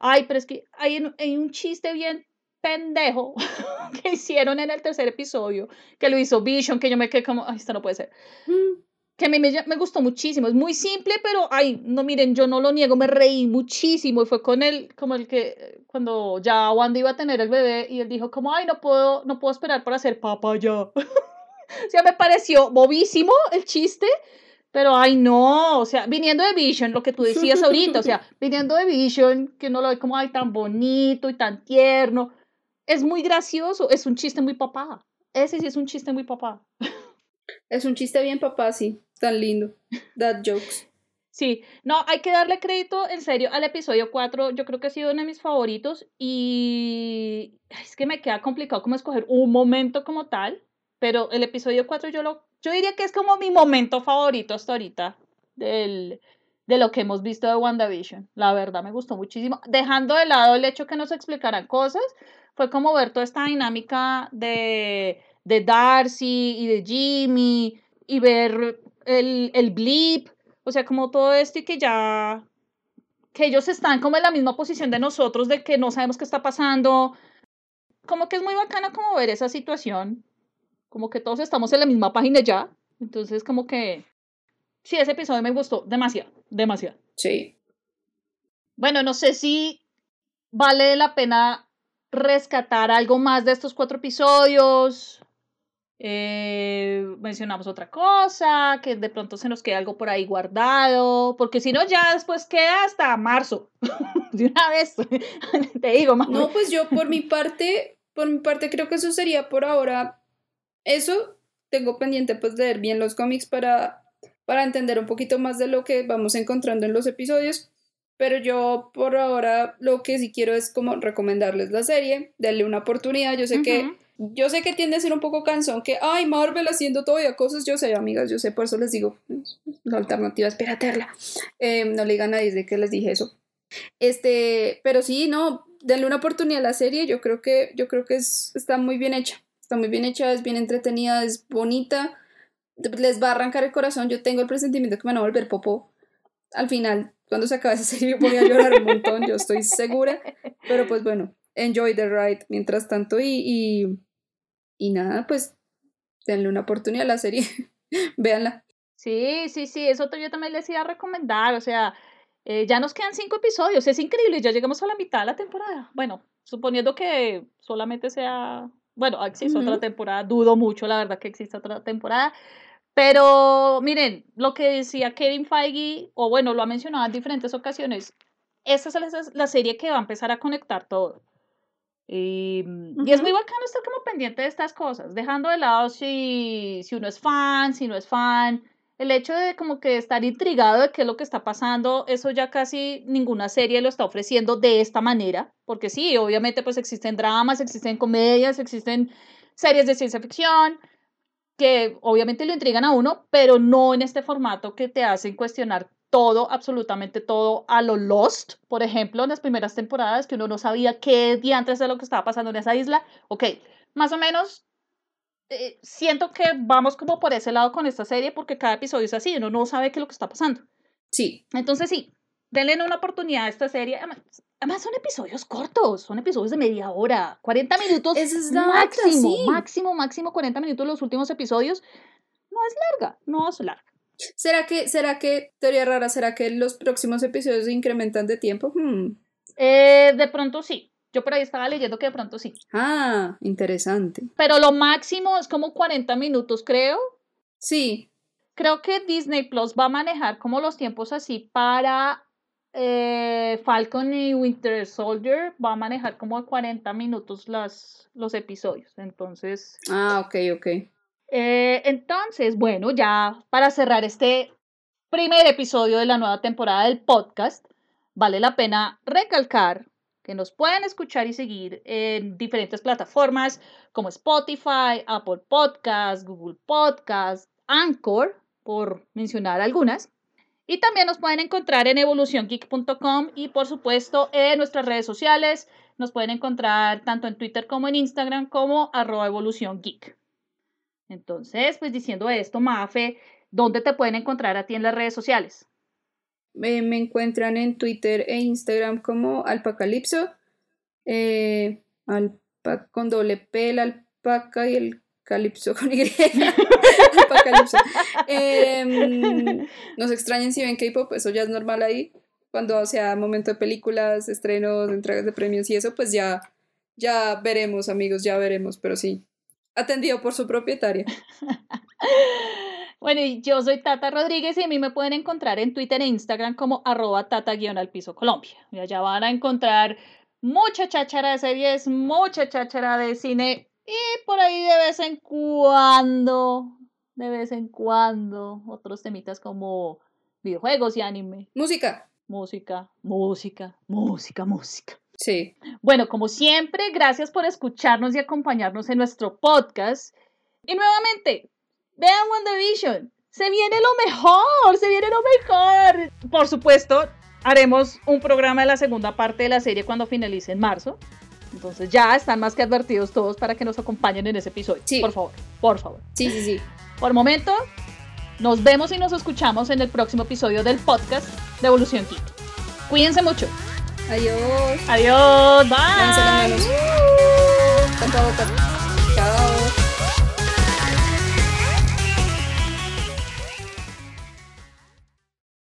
Ay, pero es que hay, hay un chiste bien pendejo que hicieron en el tercer episodio, que lo hizo Vision, que yo me quedé como, ay, esto no puede ser. Mm. Que a mí me, me, gustó muchísimo, es muy simple, pero, ay, no, miren, yo no lo niego, me reí muchísimo y fue con él, como el que, cuando ya Wanda iba a tener el bebé y él dijo como, ay, no puedo, no puedo esperar para ser papá ya. o sea, me pareció bobísimo el chiste, pero, ay, no, o sea, viniendo de Vision, lo que tú decías ahorita, o sea, viniendo de Vision, que uno lo ve como, ay, tan bonito y tan tierno, es muy gracioso, es un chiste muy papá. Ese sí es un chiste muy papá. Es un chiste bien papá, sí, tan lindo. That jokes. Sí, no, hay que darle crédito en serio al episodio 4, yo creo que ha sido uno de mis favoritos y es que me queda complicado como escoger un momento como tal, pero el episodio 4 yo lo yo diría que es como mi momento favorito hasta ahorita del, de lo que hemos visto de WandaVision. La verdad me gustó muchísimo. Dejando de lado el hecho que nos explicaran cosas, fue como ver toda esta dinámica de, de Darcy y de Jimmy y ver el, el blip, o sea, como todo esto y que ya, que ellos están como en la misma posición de nosotros, de que no sabemos qué está pasando. Como que es muy bacana como ver esa situación como que todos estamos en la misma página ya. Entonces, como que sí, ese episodio me gustó demasiado, demasiado. Sí. Bueno, no sé si vale la pena rescatar algo más de estos cuatro episodios. Eh, mencionamos otra cosa, que de pronto se nos quede algo por ahí guardado, porque si no, ya después queda hasta marzo. de una vez, te digo, No, pues yo por mi parte, por mi parte creo que eso sería por ahora eso tengo pendiente pues leer bien los cómics para, para entender un poquito más de lo que vamos encontrando en los episodios. Pero yo por ahora lo que sí quiero es como recomendarles la serie, darle una oportunidad. Yo sé que yo sé que tiende a ser un poco cansón que ay Marvel haciendo todavía cosas. Yo sé, amigas, yo sé, por eso les digo la alternativa es piratearla. Em, no le digan a nadie de que les dije eso. Este, pero sí, no, denle una oportunidad a la serie. Yo creo que yo creo que es, está muy bien hecha. Está muy bien hecha, es bien entretenida, es bonita. Les va a arrancar el corazón. Yo tengo el presentimiento que me van a volver popo. Al final, cuando se acabe esa serie, voy a llorar un montón, yo estoy segura. Pero pues bueno, enjoy the ride mientras tanto. Y, y, nada, pues denle una oportunidad a la serie. Véanla. Sí, sí, sí, eso yo también les iba a recomendar. O sea, eh, ya nos quedan cinco episodios, es increíble, ya llegamos a la mitad de la temporada. Bueno, suponiendo que solamente sea bueno, existe otra temporada, dudo mucho, la verdad, que existe otra temporada. Pero miren, lo que decía Kevin Feige, o bueno, lo ha mencionado en diferentes ocasiones, esa es la serie que va a empezar a conectar todo. Y, y, es muy bacano estar como pendiente de estas cosas, dejando de lado si, si uno es fan, si no es fan. El hecho de como que estar intrigado de qué es lo que está pasando, eso ya casi ninguna serie lo está ofreciendo de esta manera, porque sí, obviamente pues existen dramas, existen comedias, existen series de ciencia ficción, que obviamente lo intrigan a uno, pero no en este formato que te hacen cuestionar todo, absolutamente todo a lo Lost, por ejemplo, en las primeras temporadas, que uno no sabía qué antes de lo que estaba pasando en esa isla. Ok, más o menos eh, siento que vamos como por ese lado con esta serie porque cada episodio es así, uno no sabe qué es lo que está pasando. Sí. Entonces sí, denle una oportunidad a esta serie. Además, son episodios cortos, son episodios de media hora, 40 minutos es máximo, máximo, máximo 40 minutos los últimos episodios. No es larga, no es larga. ¿Será que, será que, teoría rara, será que los próximos episodios se incrementan de tiempo? Hmm. Eh, de pronto sí. Yo por ahí estaba leyendo que de pronto sí. Ah, interesante. Pero lo máximo es como 40 minutos, creo. Sí. Creo que Disney Plus va a manejar como los tiempos así para eh, Falcon y Winter Soldier. Va a manejar como 40 minutos las, los episodios. Entonces. Ah, ok, ok. Eh, entonces, bueno, ya para cerrar este primer episodio de la nueva temporada del podcast, vale la pena recalcar que nos pueden escuchar y seguir en diferentes plataformas como Spotify, Apple Podcasts, Google Podcasts, Anchor, por mencionar algunas. Y también nos pueden encontrar en evoluciongeek.com y por supuesto en nuestras redes sociales. Nos pueden encontrar tanto en Twitter como en Instagram como arroba evoluciongeek. Entonces, pues diciendo esto, Mafe, ¿dónde te pueden encontrar a ti en las redes sociales? Me, encuentran en Twitter e Instagram como Alpacalipso, eh, con doble P, el alpaca y el calipso con Y. Alpacalipso. Em, no se extrañen si ven K-pop, eso ya es normal ahí. Cuando sea momento de películas, estrenos, entregas de premios y eso, pues ya, ya veremos, amigos, ya veremos, pero sí, atendido por su propietaria. bueno, yo soy Tata Rodríguez y a mí me pueden encontrar en Twitter e Instagram como arroba tata-al piso Colombia. Y allá van a encontrar mucha cháchara de series, mucha cháchara de cine y por ahí de vez en cuando, de vez en cuando, otros temitas como videojuegos y anime. Música. Música, música, música, música. Sí. Bueno, como siempre, gracias por escucharnos y acompañarnos en nuestro podcast. Y nuevamente, vean WandaVision. Se viene lo mejor, se viene lo mejor. Por supuesto, haremos un programa de la segunda parte de la serie cuando finalice en marzo. Entonces ya están más que advertidos todos para que nos acompañen en ese episodio. Sí. Por favor, por favor. Sí, sí, sí. Por momento, nos vemos y nos escuchamos en el próximo episodio del podcast de Evolución Geek. Cuídense mucho. Adiós. Adiós. Bye. Chao.